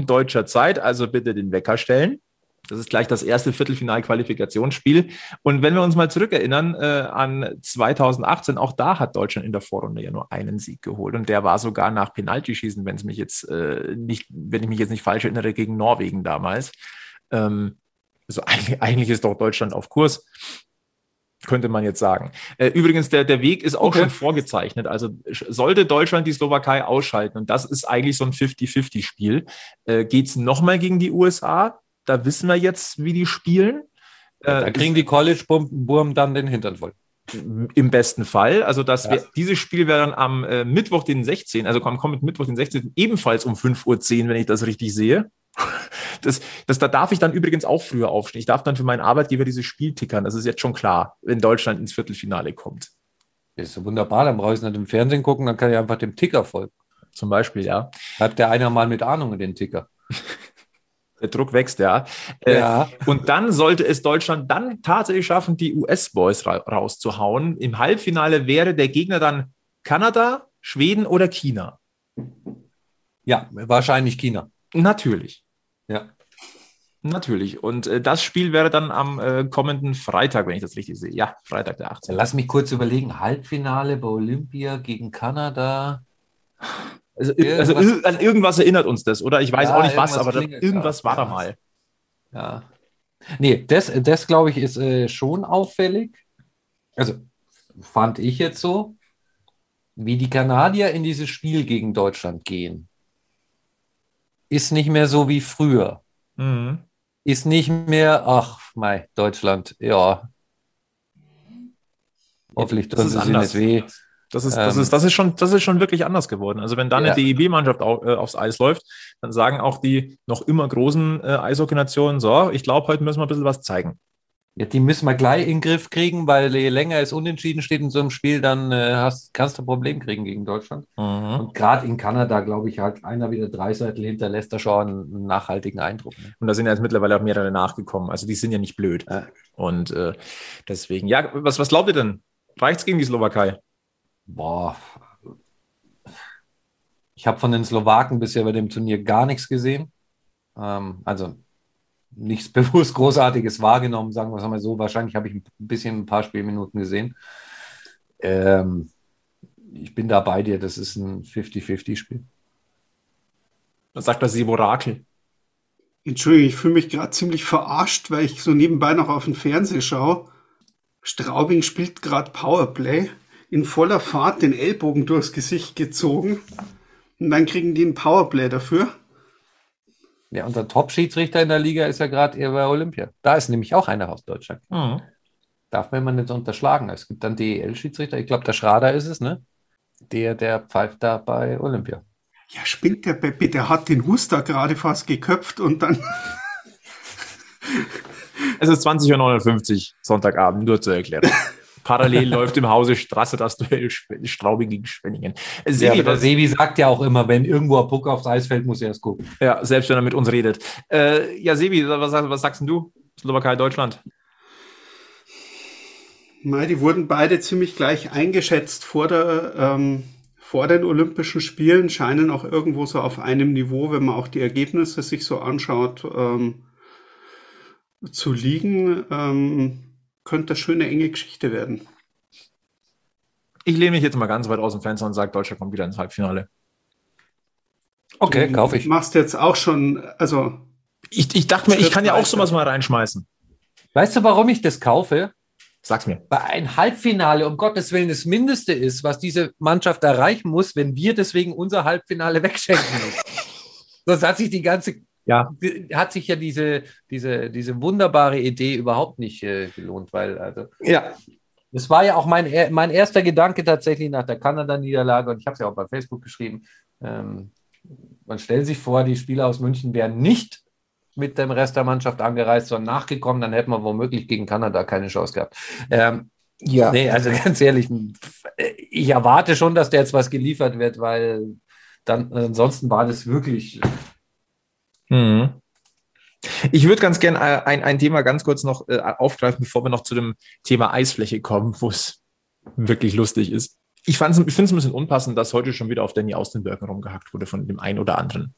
Uhr deutscher Zeit, also bitte den Wecker stellen. Das ist gleich das erste Viertelfinal-Qualifikationsspiel. Und wenn wir uns mal zurückerinnern äh, an 2018, auch da hat Deutschland in der Vorrunde ja nur einen Sieg geholt. Und der war sogar nach Penaltyschießen, wenn es mich jetzt äh, nicht, wenn ich mich jetzt nicht falsch erinnere, gegen Norwegen damals. Ähm, also eigentlich, eigentlich ist doch Deutschland auf Kurs könnte man jetzt sagen. Äh, übrigens, der, der Weg ist auch okay. schon vorgezeichnet. Also sollte Deutschland die Slowakei ausschalten, und das ist eigentlich so ein 50-50-Spiel, äh, geht es nochmal gegen die USA, da wissen wir jetzt, wie die spielen. Ja, da äh, kriegen die College-Burm dann den Hintern voll. Im besten Fall. Also das ja. dieses Spiel wäre dann am äh, Mittwoch, den 16., also am kommenden Mittwoch, den 16., ebenfalls um 5.10 Uhr, wenn ich das richtig sehe. Das, das, da darf ich dann übrigens auch früher aufstehen. Ich darf dann für meinen Arbeitgeber dieses Spiel tickern. Das ist jetzt schon klar, wenn Deutschland ins Viertelfinale kommt. Das ist so wunderbar, dann brauche ich es nicht im Fernsehen gucken, dann kann ich einfach dem Ticker folgen. Zum Beispiel, ja. Hat der einer mal mit Ahnung in den Ticker. Der Druck wächst, ja. Äh, ja. Und dann sollte es Deutschland dann tatsächlich schaffen, die US-Boys ra rauszuhauen. Im Halbfinale wäre der Gegner dann Kanada, Schweden oder China. Ja, wahrscheinlich China. Natürlich. Ja. Natürlich. Und äh, das Spiel wäre dann am äh, kommenden Freitag, wenn ich das richtig sehe. Ja, Freitag der 18. Lass mich kurz überlegen. Halbfinale bei Olympia gegen Kanada. Also, also an irgendwas erinnert uns das, oder? Ich weiß ja, auch nicht was, aber irgendwas war da mal. Ja. Nee, das, das glaube ich, ist äh, schon auffällig. Also fand ich jetzt so, wie die Kanadier in dieses Spiel gegen Deutschland gehen. Ist nicht mehr so wie früher. Mhm. Ist nicht mehr, ach, mei, Deutschland, ja. Hoffentlich tun sie sich nicht weh. Das ist, das, ähm, ist, das, ist schon, das ist schon wirklich anders geworden. Also wenn da eine ja. DEB-Mannschaft auf, äh, aufs Eis läuft, dann sagen auch die noch immer großen äh, Eishockey-Nationen, so, ich glaube, heute müssen wir ein bisschen was zeigen. Ja, die müssen wir gleich in den Griff kriegen, weil je länger es unentschieden steht in so einem Spiel, dann äh, hast, kannst du ein Problem kriegen gegen Deutschland. Mhm. Und gerade in Kanada, glaube ich, hat einer wieder drei Seiten hinterlässt da schon einen nachhaltigen Eindruck. Ne? Und da sind ja jetzt mittlerweile auch mehrere nachgekommen. Also die sind ja nicht blöd. Ja. Und äh, deswegen, ja, was, was glaubt ihr denn? Reicht es gegen die Slowakei? Boah. Ich habe von den Slowaken bisher bei dem Turnier gar nichts gesehen. Ähm, also nichts bewusst Großartiges wahrgenommen, sagen wir es mal so. Wahrscheinlich habe ich ein bisschen ein paar Spielminuten gesehen. Ähm, ich bin da bei dir, das ist ein 50-50-Spiel. Was sagt das Sieb Orakel? Entschuldigung, ich fühle mich gerade ziemlich verarscht, weil ich so nebenbei noch auf den Fernseher schaue. Straubing spielt gerade Powerplay in voller Fahrt den Ellbogen durchs Gesicht gezogen. Und dann kriegen die ein Powerplay dafür. Ja, unser Top-Schiedsrichter in der Liga ist ja gerade eher bei Olympia. Da ist nämlich auch einer aus Deutschland. Mhm. Darf man immer nicht unterschlagen. Es gibt dann DEL-Schiedsrichter. Ich glaube, der Schrader ist es, ne? Der, der pfeift da bei Olympia. Ja, spinnt der Peppi, der hat den Huster gerade fast geköpft und dann. es ist 20.59 Uhr Sonntagabend, nur zur Erklärung. Parallel läuft im Hause Straße das Duell Straubing gegen Schwenningen. Sebi, ja, der Sebi sagt ja auch immer, wenn irgendwo ein Puck aufs Eis fällt, muss er erst gucken. Ja, selbst wenn er mit uns redet. Äh, ja, Sebi, was, was sagst du? Slowakei, Deutschland? Die wurden beide ziemlich gleich eingeschätzt vor, der, ähm, vor den Olympischen Spielen, scheinen auch irgendwo so auf einem Niveau, wenn man auch die Ergebnisse sich so anschaut, ähm, zu liegen. Ähm, könnte eine schöne, enge Geschichte werden. Ich lehne mich jetzt mal ganz weit aus dem Fenster und sage, Deutschland kommt wieder ins Halbfinale. Okay, kaufe ich. Du machst jetzt auch schon, also. Ich, ich dachte mir, ich kann ja auch sowas mal reinschmeißen. Weißt du, warum ich das kaufe? Sag's mir. Weil ein Halbfinale um Gottes Willen das Mindeste ist, was diese Mannschaft erreichen muss, wenn wir deswegen unser Halbfinale wegschenken müssen. Sonst hat sich die ganze ja. hat sich ja diese, diese, diese wunderbare Idee überhaupt nicht äh, gelohnt, weil also. Ja. Das war ja auch mein, mein erster Gedanke tatsächlich nach der Kanada-Niederlage und ich habe es ja auch bei Facebook geschrieben. Ähm, man stellt sich vor, die Spieler aus München wären nicht mit dem Rest der Mannschaft angereist, sondern nachgekommen, dann hätten wir womöglich gegen Kanada keine Chance gehabt. Ähm, ja. Nee, also ganz ehrlich, ich erwarte schon, dass da jetzt was geliefert wird, weil dann ansonsten war das wirklich Mhm. Ich würde ganz gerne äh, ein, ein Thema ganz kurz noch äh, aufgreifen, bevor wir noch zu dem Thema Eisfläche kommen, wo es wirklich lustig ist. Ich, ich finde es ein bisschen unpassend, dass heute schon wieder auf Danny Austenbergen rumgehackt wurde von dem einen oder anderen.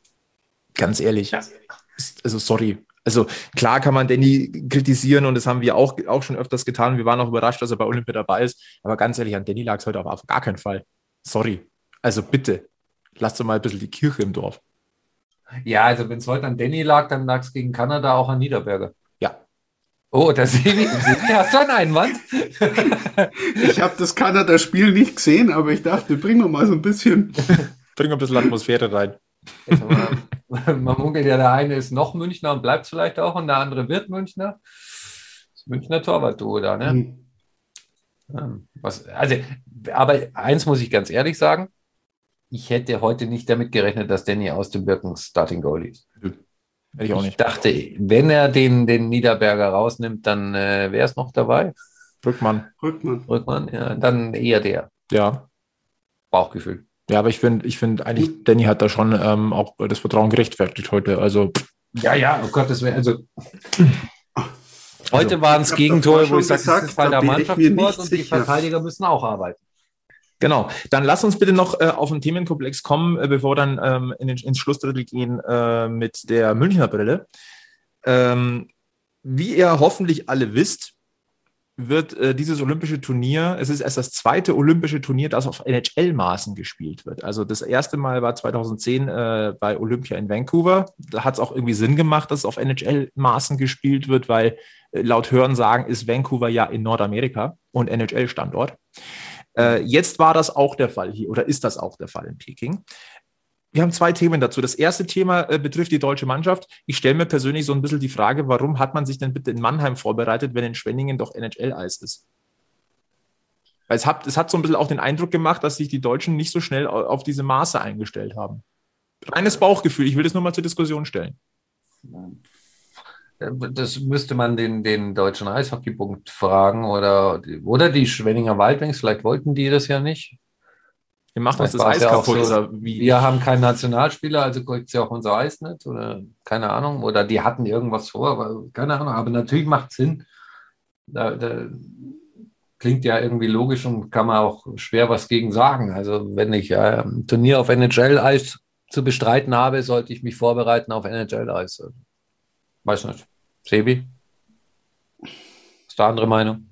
Ganz ehrlich. Also, sorry. Also, klar kann man Danny kritisieren und das haben wir auch, auch schon öfters getan. Wir waren auch überrascht, dass er bei Olympia dabei ist. Aber ganz ehrlich, an Danny lag es heute auf gar keinen Fall. Sorry. Also, bitte, lasst doch mal ein bisschen die Kirche im Dorf. Ja, also wenn es heute an Danny lag, dann lag es gegen Kanada auch an Niederberger. Ja. Oh, da Sebi, Sebi, hast du einen Einwand? Ich habe das Kanada-Spiel nicht gesehen, aber ich dachte, bringen wir mal so ein bisschen. Bring ein bisschen Atmosphäre rein. Man, man munkelt ja, der eine ist noch Münchner und bleibt vielleicht auch und der andere wird Münchner. Das Münchner Torwart-Duo da, ne? Hm. Ja, Was, also, aber eins muss ich ganz ehrlich sagen, ich hätte heute nicht damit gerechnet, dass Danny aus dem Birken Starting Goal ist. Hätte ich auch Ich nicht. dachte, wenn er den, den Niederberger rausnimmt, dann äh, wäre es noch dabei. Rückmann. Rückmann. Rückmann, ja, dann eher der. Ja. Bauchgefühl. Ja, aber ich finde, ich finde eigentlich, Danny hat da schon ähm, auch das Vertrauen gerechtfertigt heute. Also, Ja, ja, oh Gott, das wäre also. Heute Also, waren es ich Gegentore, wo ich sage, das ist da der ich Mannschaftssport und die sicher. Verteidiger müssen auch arbeiten. Genau. Dann lass uns bitte noch äh, auf den Themenkomplex kommen, äh, bevor dann ähm, in den, ins Schlussdrittel gehen äh, mit der Münchner Brille. Ähm, wie ihr hoffentlich alle wisst, wird äh, dieses olympische Turnier, es ist erst das zweite olympische Turnier, das auf NHL-Maßen gespielt wird. Also das erste Mal war 2010 äh, bei Olympia in Vancouver. Da hat es auch irgendwie Sinn gemacht, dass es auf NHL-Maßen gespielt wird, weil äh, laut Hörensagen ist Vancouver ja in Nordamerika und NHL-Standort. Äh, jetzt war das auch der Fall hier oder ist das auch der Fall in Peking. Wir haben zwei Themen dazu. Das erste Thema äh, betrifft die deutsche Mannschaft. Ich stelle mir persönlich so ein bisschen die Frage, warum hat man sich denn bitte in Mannheim vorbereitet, wenn in Schwenningen doch NHL-Eis ist? Weil es hat, es hat so ein bisschen auch den Eindruck gemacht, dass sich die Deutschen nicht so schnell au- auf diese Maße eingestellt haben. Reines Bauchgefühl. Ich will das nur mal zur Diskussion stellen. Das müsste man den, den deutschen Eishockeybund fragen oder, oder die Schwenninger Wildwings, vielleicht wollten die das ja nicht. Wir machen uns das Eis es ja kaputt so. oder wie? Wir haben keinen Nationalspieler, also kriegt sie auch unser Eis nicht oder keine Ahnung. Oder die hatten irgendwas vor, aber keine Ahnung. Aber natürlich macht Sinn. Da, da klingt ja irgendwie logisch und kann man auch schwer was gegen sagen. Also wenn ich äh, ein Turnier auf NHL-Eis zu bestreiten habe, sollte ich mich vorbereiten auf NHL-Eis. Weiß nicht. Sebi? Ist da andere Meinung?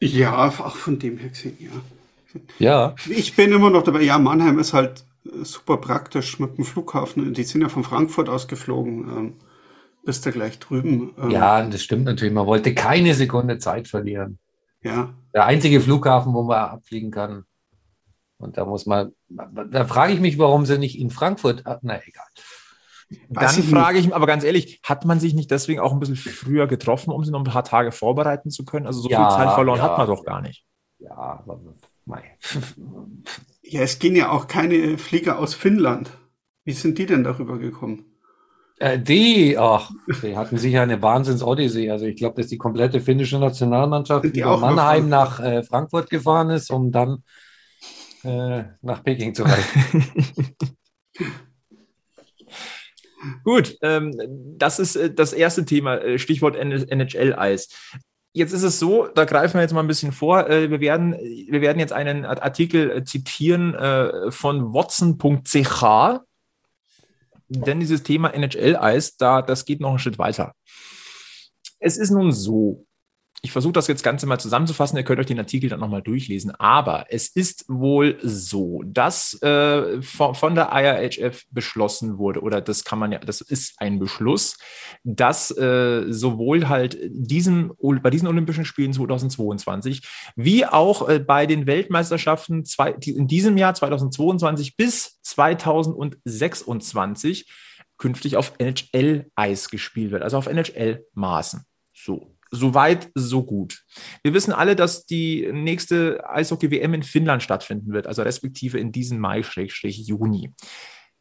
Ja, auch von dem her gesehen, ja. Ja. Ich bin immer noch dabei. Ja, Mannheim ist halt äh, super praktisch mit dem Flughafen. Die sind ja von Frankfurt aus geflogen. Ähm, bist du gleich drüben. Ähm, Ja, das stimmt natürlich. Man wollte keine Sekunde Zeit verlieren. Ja. Der einzige Flughafen, wo man abfliegen kann. Und da muss man, da frage ich mich, warum sie nicht in Frankfurt, ah, na egal. Weiß Dann ich frage ich mich, aber ganz ehrlich, hat man sich nicht deswegen auch ein bisschen früher getroffen, um sie noch ein paar Tage vorbereiten zu können? Also so Ja, viel Zeit verloren ja. hat man doch gar nicht. Ja, aber mei. Ja, es gehen ja auch keine Flieger aus Finnland. Wie sind die denn darüber gekommen? Äh, die, ach, die hatten sicher eine Wahnsinns-Odyssee. Also ich glaube, dass die komplette finnische Nationalmannschaft Sind die über Mannheim nach äh, Frankfurt gefahren ist, um dann äh, nach Peking zu reisen. Gut, ähm, das ist äh, das erste Thema, äh, Stichwort NHL-Eis. Jetzt ist es so, da greifen wir jetzt mal ein bisschen vor. Äh, wir, werden, wir werden jetzt einen Artikel äh, zitieren von watson.ch, denn dieses Thema NHL-Eis, da, das geht noch einen Schritt weiter. Es ist nun so, ich versuche das jetzt Ganze mal zusammenzufassen, ihr könnt euch den Artikel dann nochmal durchlesen, aber es ist wohl so, dass äh, von, von der IRHF beschlossen wurde, oder das kann man ja, das ist ein Beschluss, dass äh, sowohl halt diesem, bei diesen Olympischen Spielen 2022 wie auch äh, bei den Weltmeisterschaften zwei, in diesem Jahr 2022 bis 2026 künftig auf NHL-Eis gespielt wird, also auf NHL-Maßen. So. Soweit, so gut. Wir wissen alle, dass die nächste Eishockey-WM in Finnland stattfinden wird, also respektive in diesem Mai-Juni.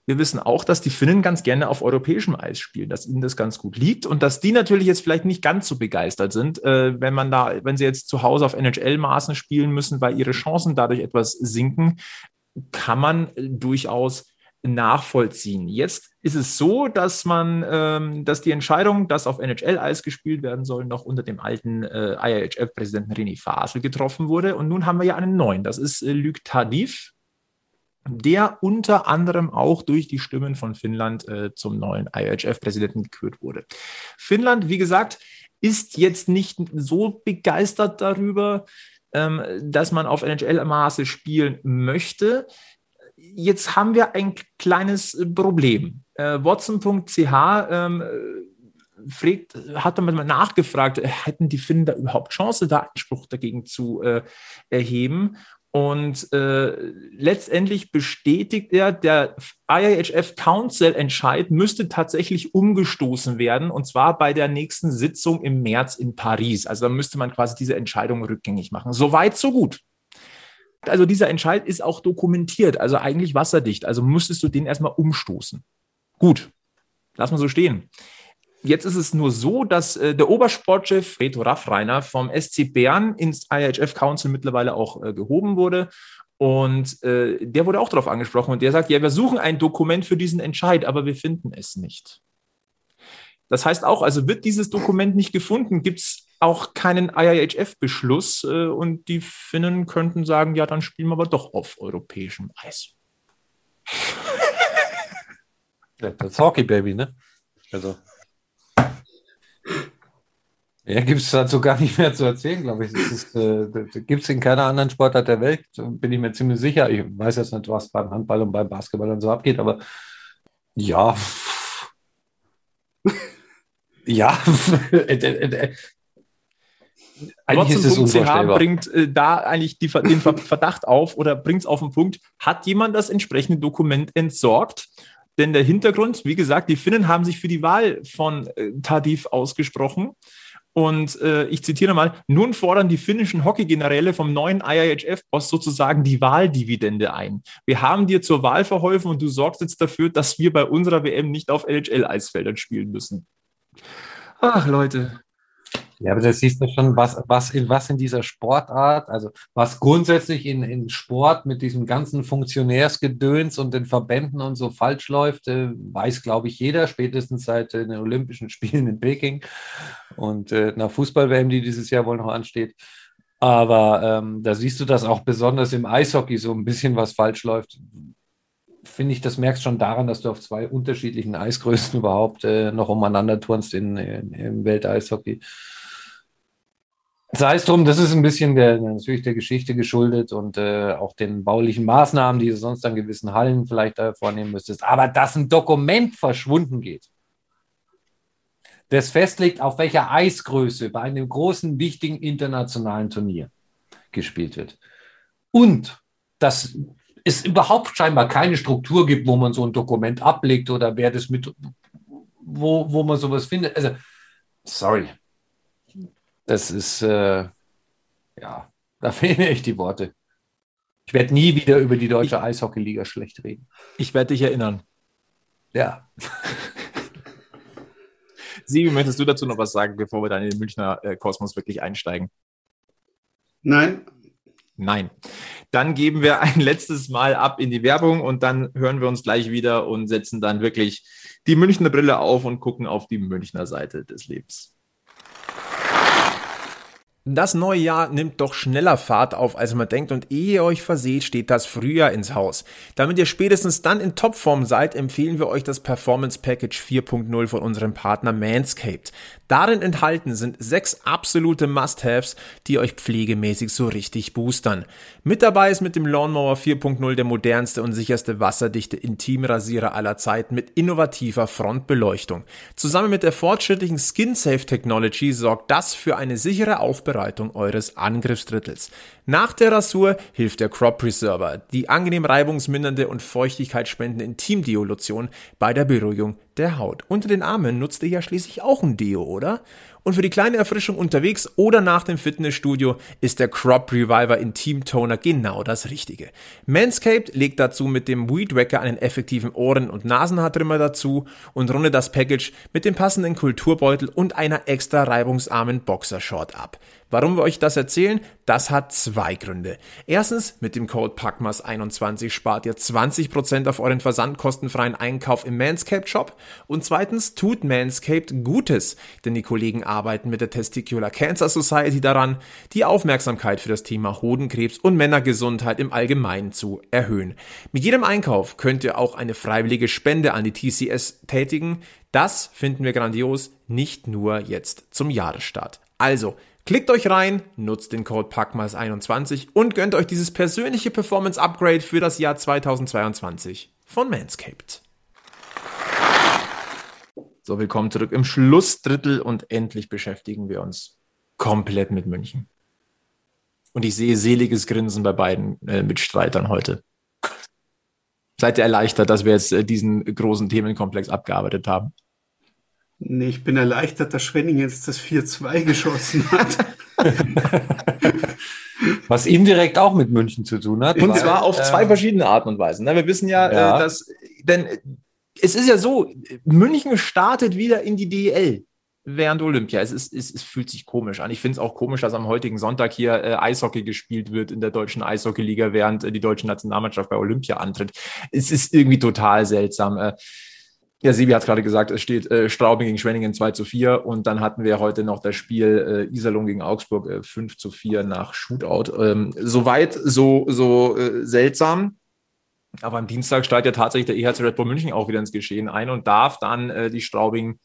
Wir wissen auch, dass die Finnen ganz gerne auf europäischem Eis spielen, dass ihnen das ganz gut liegt und dass die natürlich jetzt vielleicht nicht ganz so begeistert sind, äh, wenn man da, wenn sie jetzt zu Hause auf NHL-Maßen spielen müssen, weil ihre Chancen dadurch etwas sinken, kann man durchaus nachvollziehen. Jetzt ist es so, dass man, ähm, dass die Entscheidung, dass auf NHL-Eis gespielt werden soll, noch unter dem alten äh, IIHF-Präsidenten René Fasel getroffen wurde. Und nun haben wir ja einen neuen. Das ist äh, Luc Tardif, der unter anderem auch durch die Stimmen von Finnland äh, zum neuen IIHF-Präsidenten gekürt wurde. Finnland, wie gesagt, ist jetzt nicht so begeistert darüber, ähm, dass man auf NHL-Maße spielen möchte. Jetzt haben wir ein kleines Problem. Äh, Watson.ch ähm, fragt, hat damit mal nachgefragt, hätten die Finnen da überhaupt Chance, da Einspruch dagegen zu äh, erheben? Und äh, letztendlich bestätigt er, der IIHF Council Entscheid müsste tatsächlich umgestoßen werden, und zwar bei der nächsten Sitzung im März in Paris. Also da müsste man quasi diese Entscheidung rückgängig machen. Soweit, so gut. Also dieser Entscheid ist auch dokumentiert, also eigentlich wasserdicht. Also müsstest du den erstmal umstoßen. Gut, lass mal so stehen. Jetzt ist es nur so, dass äh, der Obersportchef Reto Raffreiner vom SC Bern ins IHF Council mittlerweile auch äh, gehoben wurde. Und äh, der wurde auch darauf angesprochen und der sagt, ja, wir suchen ein Dokument für diesen Entscheid, aber wir finden es nicht. Das heißt auch, also wird dieses Dokument nicht gefunden, gibt es auch keinen IIHF-Beschluss äh, und die Finnen könnten sagen, ja, dann spielen wir aber doch auf europäischem Eis. Das Hockey Baby, ne? Also. Ja, gibt es dazu gar nicht mehr zu erzählen, glaube ich. Das, äh, gibt es in keiner anderen Sportart der Welt, bin ich mir ziemlich sicher. Ich weiß jetzt nicht, was beim Handball und beim Basketball und so abgeht, aber ja. ja. eigentlich ist es unvorstellbar. bringt äh, da eigentlich die, den Verdacht auf oder bringt es auf den Punkt, hat jemand das entsprechende Dokument entsorgt? Denn der Hintergrund, wie gesagt, die Finnen haben sich für die Wahl von äh, Tadif ausgesprochen. Und äh, ich zitiere mal, nun fordern die finnischen Hockeygeneräle vom neuen IIHF-Boss sozusagen die Wahldividende ein. Wir haben dir zur Wahl verholfen und du sorgst jetzt dafür, dass wir bei unserer WM nicht auf NHL-Eisfeldern spielen müssen. Ach, Leute, ja, aber das siehst du schon, was, was, in, was in dieser Sportart, also was grundsätzlich in, in Sport mit diesem ganzen Funktionärsgedöns und den Verbänden und so falsch läuft, äh, weiß, glaube ich, jeder, spätestens seit den Olympischen Spielen in Peking und äh, einer Fußball-WM, die dieses Jahr wohl noch ansteht. Aber ähm, da siehst du, dass auch besonders im Eishockey so ein bisschen was falsch läuft. Finde ich, das merkst schon daran, dass du auf zwei unterschiedlichen Eisgrößen überhaupt äh, noch umeinander turnst in, in, im Welteishockey. Sei es drum, das ist ein bisschen der, natürlich der Geschichte geschuldet und äh, auch den baulichen Maßnahmen, die du sonst an gewissen Hallen vielleicht äh, vornehmen müsstest. Aber dass ein Dokument verschwunden geht, das festlegt, auf welcher Eisgröße bei einem großen, wichtigen internationalen Turnier gespielt wird. Und dass es überhaupt scheinbar keine Struktur gibt, wo man so ein Dokument ablegt oder wer das mit, wo, wo man sowas findet. Also, sorry, das ist, äh, ja, da fehlen mir echt die Worte. Ich werde nie wieder über die deutsche Eishockeyliga schlecht reden. Ich werde dich erinnern. Ja. Sieben, möchtest du dazu noch was sagen, bevor wir dann in den Münchner äh, Kosmos wirklich einsteigen? Nein. Nein. Dann geben wir ein letztes Mal ab in die Werbung und dann hören wir uns gleich wieder und setzen dann wirklich die Münchner Brille auf und gucken auf die Münchner Seite des Lebens. Das neue Jahr nimmt doch schneller Fahrt auf, als man denkt und ehe ihr euch verseht, steht das Frühjahr ins Haus. Damit ihr spätestens dann in Topform seid, empfehlen wir euch das Performance Package 4.0 von unserem Partner Manscaped. Darin enthalten sind sechs absolute Must-Haves, die euch pflegemäßig so richtig boostern. Mit dabei ist mit dem Lawnmower 4.0 der modernste und sicherste wasserdichte Intimrasierer aller Zeiten mit innovativer Frontbeleuchtung. Zusammen mit der fortschrittlichen Skin Safe Technology sorgt das für eine sichere Aufbereitung eures Angriffsdrittels. Nach der Rasur hilft der Crop Preserver, die angenehm reibungsmindernde und feuchtigkeitsspendende Intimdeo-Lotion bei der Beruhigung der Haut. Unter den Armen nutzt ihr ja schließlich auch ein Deo, oder? Und für die kleine Erfrischung unterwegs oder nach dem Fitnessstudio ist der Crop Reviver Intim Toner genau das Richtige. Manscaped legt dazu mit dem Weed Wacker einen effektiven Ohren- und Nasenhaartrimmer dazu und rundet das Package mit dem passenden Kulturbeutel und einer extra reibungsarmen Boxershort ab. Warum wir euch das erzählen? Das hat zwei Gründe. Erstens, mit dem Code PACMAS21 spart ihr 20% auf euren versandkostenfreien Einkauf im Manscaped Shop. Und zweitens tut Manscaped Gutes, denn die Kollegen arbeiten mit der Testicular Cancer Society daran, die Aufmerksamkeit für das Thema Hodenkrebs und Männergesundheit im Allgemeinen zu erhöhen. Mit jedem Einkauf könnt ihr auch eine freiwillige Spende an die TCS tätigen. Das finden wir grandios, nicht nur jetzt zum Jahresstart. Also, Klickt euch rein, nutzt den Code PACMAS21 und gönnt euch dieses persönliche Performance Upgrade für das Jahr 2022 von Manscaped. So, willkommen zurück im Schlussdrittel und endlich beschäftigen wir uns komplett mit München. Und ich sehe seliges Grinsen bei beiden äh, Mitstreitern heute. Seid ihr erleichtert, dass wir jetzt äh, diesen großen Themenkomplex abgearbeitet haben? Nee, ich bin erleichtert, dass Schwenning jetzt das 4-2 geschossen hat. Was indirekt auch mit München zu tun hat. Und weil, zwar auf äh, zwei verschiedene Arten und Weisen. Ne? Wir wissen ja, ja. Äh, dass, denn es ist ja so, München startet wieder in die DL während Olympia. Es, ist, es, es fühlt sich komisch an. Ich finde es auch komisch, dass am heutigen Sonntag hier äh, Eishockey gespielt wird in der deutschen Eishockeyliga, während äh, die deutsche Nationalmannschaft bei Olympia antritt. Es ist irgendwie total seltsam. Äh, ja, Sebi hat gerade gesagt, es steht äh, Straubing gegen Schwenningen 2 zu 4 und dann hatten wir heute noch das Spiel äh, Iserlohn gegen Augsburg äh, 5 zu 4 nach Shootout. Ähm, Soweit so, so äh, seltsam. Aber am Dienstag steigt ja tatsächlich der EHC Red Bull München auch wieder ins Geschehen ein und darf dann äh, die Straubing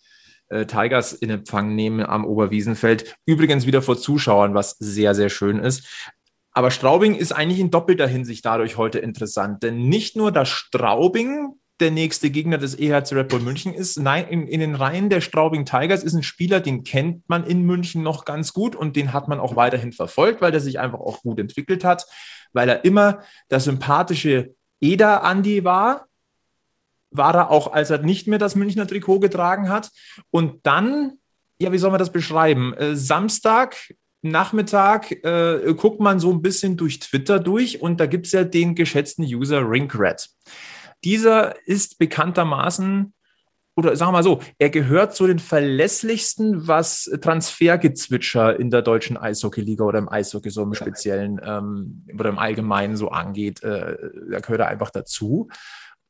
äh, Tigers in Empfang nehmen am Oberwiesenfeld. Übrigens wieder vor Zuschauern, was sehr, sehr schön ist. Aber Straubing ist eigentlich in doppelter Hinsicht dadurch heute interessant, denn nicht nur das Straubing der nächste Gegner des EHC Red Bull München ist. Nein, in, in, den Reihen der Straubing Tigers ist ein Spieler, den kennt man in München noch ganz gut und den hat man auch weiterhin verfolgt, weil der sich einfach auch gut entwickelt hat, weil er immer der sympathische Eder Andi war. War er auch, als er nicht mehr das Münchner Trikot getragen hat. Und dann, ja, wie soll man das beschreiben? Äh, Samstag Nachmittag äh, guckt man so ein bisschen durch Twitter durch und da gibt es ja den geschätzten User Rinkrat. Dieser ist bekanntermaßen, oder sagen wir mal so, er gehört zu den verlässlichsten, was Transfergezwitscher in der deutschen Eishockeyliga oder im Eishockey so im Speziellen ähm, oder im Allgemeinen so angeht. Äh, da gehört er einfach dazu.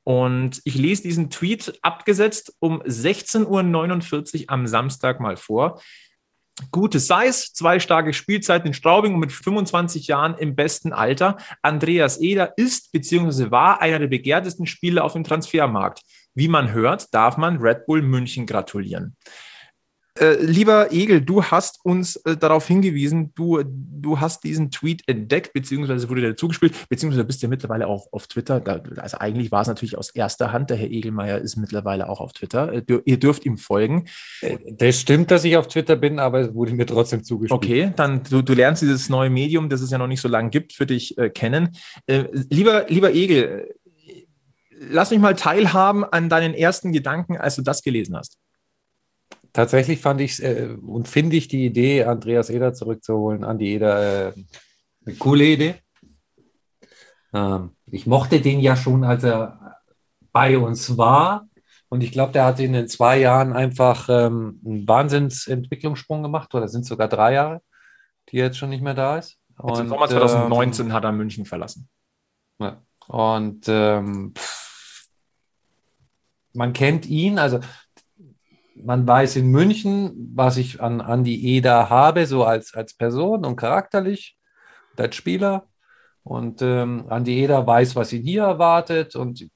Und ich lese diesen Tweet abgesetzt um 16.49 Uhr am Samstag mal vor gute Size, zwei starke Spielzeiten in Straubing und mit 25 Jahren im besten Alter. Andreas Eder ist bzw. war einer der begehrtesten Spieler auf dem Transfermarkt. Wie man hört, darf man Red Bull München gratulieren. Äh, lieber Egel, du hast uns äh, darauf hingewiesen, du, du hast diesen Tweet entdeckt, beziehungsweise wurde dir zugespielt, beziehungsweise bist du mittlerweile auch auf Twitter. Da, also eigentlich war es natürlich aus erster Hand. Der Herr Egelmeier ist mittlerweile auch auf Twitter. Äh, ihr dürft ihm folgen. Äh, das stimmt, dass ich auf Twitter bin, aber es wurde mir trotzdem zugespielt. Okay, dann du, du lernst dieses neue Medium, das es ja noch nicht so lange gibt, für dich äh, kennen. Lieber, lieber Egel, lass mich mal teilhaben an deinen ersten Gedanken, als du das gelesen hast tatsächlich fand ich äh, und finde ich die Idee, Andreas Eder zurückzuholen, Andi Eder, äh, eine coole Idee. Ähm, ich mochte den ja schon, als er bei uns war. Und ich glaube, der hat in den zwei Jahren einfach ähm, einen Wahnsinnsentwicklungssprung gemacht, oder sind sogar drei Jahre, die jetzt schon nicht mehr da ist. Und, Im Sommer 2019 ähm, hat er München verlassen. Ja. Und ähm, man kennt ihn, also man weiß in München, was ich an Andi Eder habe, so als, als Person und charakterlich, als Spieler. Und ähm, Andi Eder weiß, was ihn hier erwartet. Und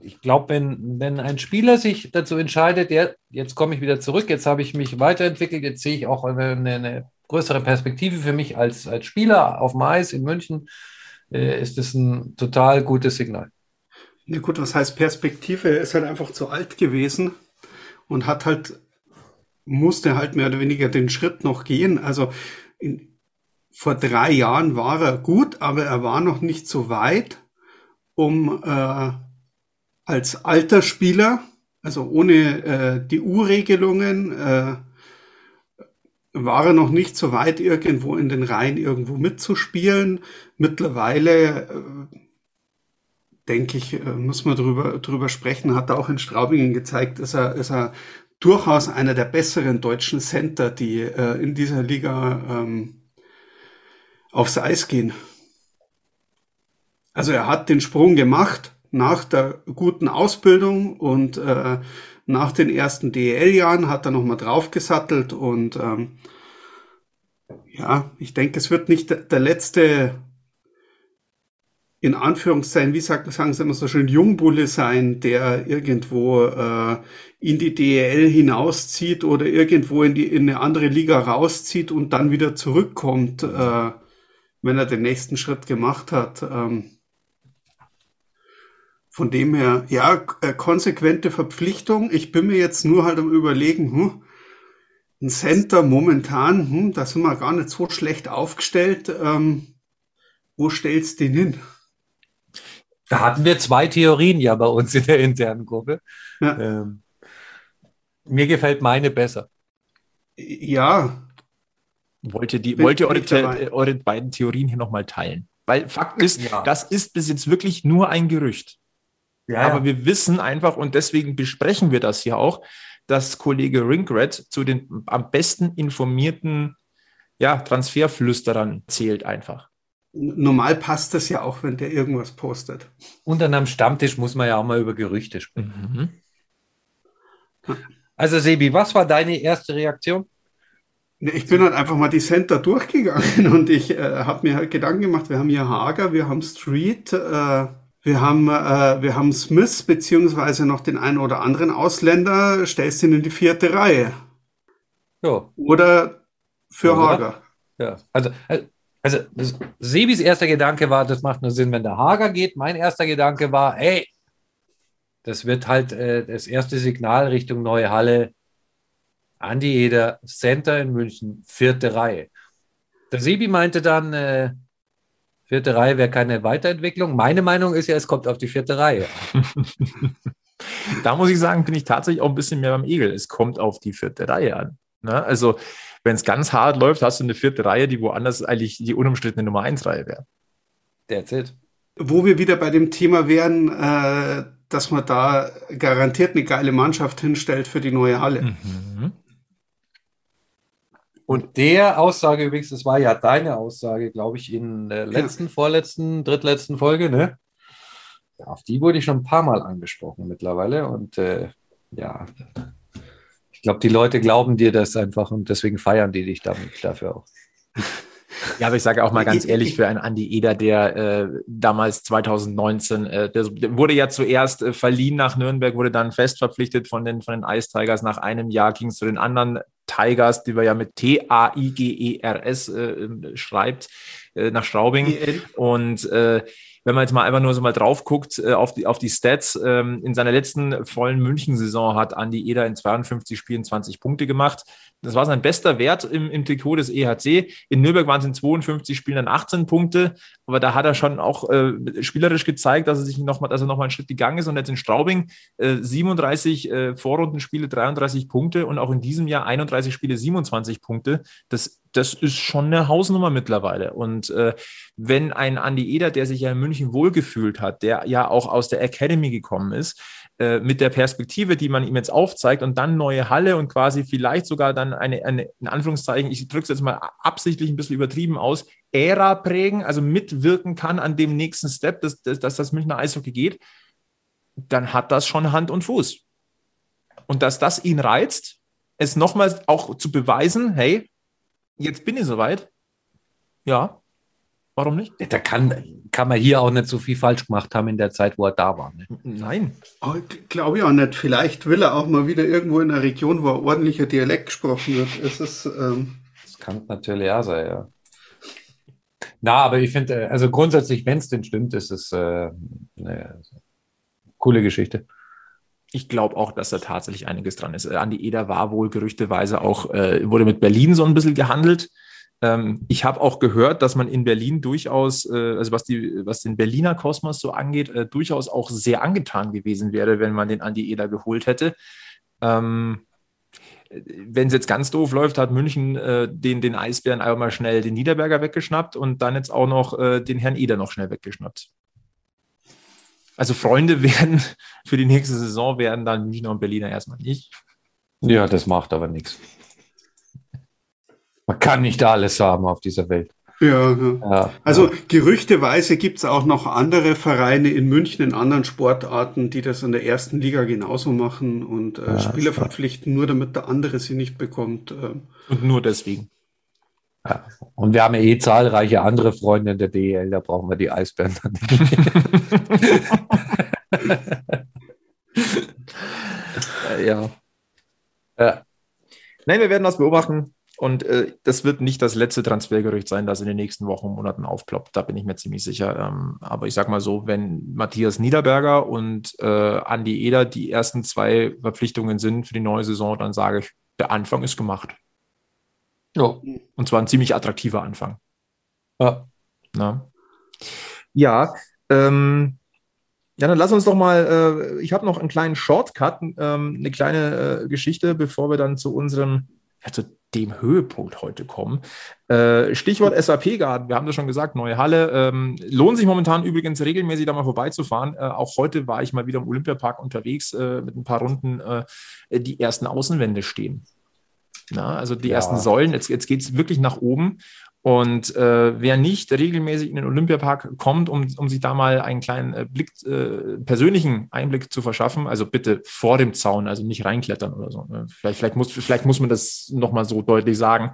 ich glaube, wenn, wenn ein Spieler sich dazu entscheidet, der, jetzt komme ich wieder zurück, jetzt habe ich mich weiterentwickelt, jetzt sehe ich auch eine, eine größere Perspektive für mich als, als Spieler auf dem Eis in München, äh, ist das ein total gutes Signal. Ja gut, was heißt Perspektive? Er ist halt einfach zu alt gewesen und hat halt, musste halt mehr oder weniger den Schritt noch gehen. Also in, vor drei Jahren war er gut, aber er war noch nicht so weit, um äh, als alter Spieler, also ohne äh, die U-Regelungen, äh, war er noch nicht so weit, irgendwo in den Reihen irgendwo mitzuspielen. Mittlerweile äh, denke ich, äh, muss man drüber, drüber sprechen. Hat er auch in Straubingen gezeigt, ist er, ist er durchaus einer der besseren deutschen Center, die äh, in dieser Liga ähm, aufs Eis gehen. Also er hat den Sprung gemacht nach der guten Ausbildung und äh, nach den ersten DEL-Jahren hat er nochmal draufgesattelt und ähm, ja, ich denke, es wird nicht der, der letzte in Anführungszeichen, wie sagen, sagen sie immer so schön, Jungbulle sein, der irgendwo äh, in die DEL hinauszieht oder irgendwo in, die, in eine andere Liga rauszieht und dann wieder zurückkommt, äh, wenn er den nächsten Schritt gemacht hat. Ähm, von dem her, ja, äh, konsequente Verpflichtung. Ich bin mir jetzt nur halt am überlegen, hm, ein Center momentan, hm, da sind wir gar nicht so schlecht aufgestellt. Ähm, wo stellst du den hin? Da hatten wir zwei Theorien ja bei uns in der internen Gruppe. Ja. Ähm, mir gefällt meine besser. Ja. Wollt ihr, die, wollt ihr eure, eure, beiden Theorien hier nochmal teilen? Weil Fakt ist, ja. das ist bis jetzt wirklich nur ein Gerücht. Ja, Aber wir wissen einfach, und deswegen besprechen wir das hier auch, dass Kollege Rinkred zu den am besten informierten ja, Transferflüsterern zählt einfach. Normal passt das ja auch, wenn der irgendwas postet. Und dann am Stammtisch muss man ja auch mal über Gerüchte sprechen. Mhm. Also Sebi, was war deine erste Reaktion? Ich bin halt einfach mal die Center durchgegangen und ich äh, habe mir halt Gedanken gemacht, wir haben hier Hager, wir haben Street, äh, wir haben, äh, wir haben Smith beziehungsweise noch den einen oder anderen Ausländer, stellst ihn in die vierte Reihe. Ja. Oder für oder? Hager. Ja, also, äh, also Sebis erster Gedanke war, das macht nur Sinn, wenn der Hager geht. Mein erster Gedanke war, hey, das wird halt äh, das erste Signal Richtung neue Halle. Andi Eder, Center in München, vierte Reihe. Der Sebi meinte dann, äh, vierte Reihe wäre keine Weiterentwicklung. Meine Meinung ist ja, es kommt auf die vierte Reihe. da muss ich sagen, bin ich tatsächlich auch ein bisschen mehr beim Egel. Es kommt auf die vierte Reihe an. Ne? Also wenn es ganz hart läuft, hast du eine vierte Reihe, die woanders eigentlich die unumstrittene Nummer 1 Reihe wäre. That's it. Wo wir wieder bei dem Thema wären, äh, dass man da garantiert eine geile Mannschaft hinstellt für die neue Halle. Mhm. Und der Aussage übrigens, das war ja deine Aussage, glaube ich, in der letzten, ja. vorletzten, drittletzten Folge, ne? Auf die wurde ich schon ein paar Mal angesprochen mittlerweile. Und äh, ja, ich glaube, die Leute glauben dir das einfach und deswegen feiern die dich damit dafür auch. Ja, aber ich sage auch mal ganz ehrlich, für einen Andi Eder, der äh, damals 2019, äh, der, der, wurde ja zuerst äh, verliehen nach Nürnberg, wurde dann fest verpflichtet von den, von den Ice Tigers. Nach einem Jahr ging es zu den anderen Tigers, die wir ja mit T-A-I-G-E-R-S äh, schreibt, äh, nach Straubing. Und äh, wenn man jetzt mal einfach nur so mal drauf guckt äh, auf, die, auf die Stats, ähm, in seiner letzten vollen München-Saison hat Andi Eder in 52 Spielen 20 Punkte gemacht. Das war sein bester Wert im, im Trikot des EHC. In Nürnberg waren es in 52 Spielen dann 18 Punkte, aber da hat er schon auch äh, spielerisch gezeigt, dass er sich noch mal, dass einen Schritt gegangen ist. Und jetzt in Straubing äh, 37 äh, Vorrundenspiele, 33 Punkte und auch in diesem Jahr 31 Spiele, 27 Punkte. Das, das ist schon eine Hausnummer mittlerweile. Und äh, wenn ein Andi Eder, der sich ja in München wohlgefühlt hat, der ja auch aus der Academy gekommen ist, äh, mit der Perspektive, die man ihm jetzt aufzeigt und dann neue Halle und quasi vielleicht sogar dann eine, eine in Anführungszeichen, ich drücke es jetzt mal absichtlich ein bisschen übertrieben aus, Ära prägen, also mitwirken kann an dem nächsten Step, dass, dass, dass das Münchner Eishockey geht, dann hat das schon Hand und Fuß. Und dass das ihn reizt, es nochmals auch zu beweisen, hey, jetzt bin ich soweit, ja, Warum nicht? Da kann, kann man hier auch nicht so viel falsch gemacht haben in der Zeit, wo er da war. Ne? Nein. Oh, Glaube ich auch nicht. Vielleicht will er auch mal wieder irgendwo in einer Region, wo ordentlicher Dialekt gesprochen wird. Es ist, ähm das kann natürlich auch sein, ja. Na, aber ich finde, äh, also grundsätzlich, wenn es denn stimmt, ist es äh, eine coole Geschichte. Ich glaube auch, dass da tatsächlich einiges dran ist. Andi Eder war wohl gerüchteweise auch, äh, wurde mit Berlin so ein bisschen gehandelt. Ähm, ich habe auch gehört, dass man in Berlin durchaus, äh, also was, die, was den Berliner Kosmos so angeht, äh, durchaus auch sehr angetan gewesen wäre, wenn man den Andi Eder geholt hätte. Ähm, wenn es jetzt ganz doof läuft, hat München äh, den, den Eisbären einmal schnell den Niederberger weggeschnappt und dann jetzt auch noch äh, den Herrn Eder noch schnell weggeschnappt. Also Freunde werden für die nächste Saison werden dann Münchner und Berliner erstmal nicht. Ja, das macht aber nichts. Man kann nicht alles haben auf dieser Welt. Ja, ja. ja also ja. gerüchteweise gibt's auch noch andere Vereine in München in anderen Sportarten, die das in der ersten Liga genauso machen und äh, ja, Spieler verpflichten, nur damit der andere sie nicht bekommt. Äh. Und nur deswegen. Ja. Und wir haben ja eh zahlreiche andere Freunde in der DEL, da brauchen wir die Eisbären dann nicht. ja. ja. Nein, wir werden das beobachten. Und äh, das wird nicht das letzte Transfergerücht sein, das in den nächsten Wochen und Monaten aufploppt. Da bin ich mir ziemlich sicher. Ähm, aber ich sag mal so, wenn Matthias Niederberger und äh, Andi Eder die ersten zwei Verpflichtungen sind für die neue Saison, dann sage ich, der Anfang ist gemacht. Ja. Und zwar ein ziemlich attraktiver Anfang. Ja. Na? Ja, ähm, ja, dann lass uns doch mal, äh, ich habe noch einen kleinen Shortcut, ähm, eine kleine äh, Geschichte, bevor wir dann zu unserem, ja, zu dem Höhepunkt heute kommen. Äh, Stichwort SAP-Garten, wir haben das schon gesagt, neue Halle. Ähm, lohnt sich momentan übrigens regelmäßig da mal vorbeizufahren. Äh, auch heute war ich mal wieder im Olympiapark unterwegs äh, mit ein paar Runden. Die ersten Außenwände stehen. Na, also die ja. ersten Säulen, jetzt, jetzt geht es wirklich nach oben. Und äh, wer nicht regelmäßig in den Olympiapark kommt, um, um sich da mal einen kleinen äh, Blick, äh, persönlichen Einblick zu verschaffen, also bitte vor dem Zaun, also nicht reinklettern oder so. Ne? Vielleicht, vielleicht, muss, vielleicht muss man das nochmal so deutlich sagen.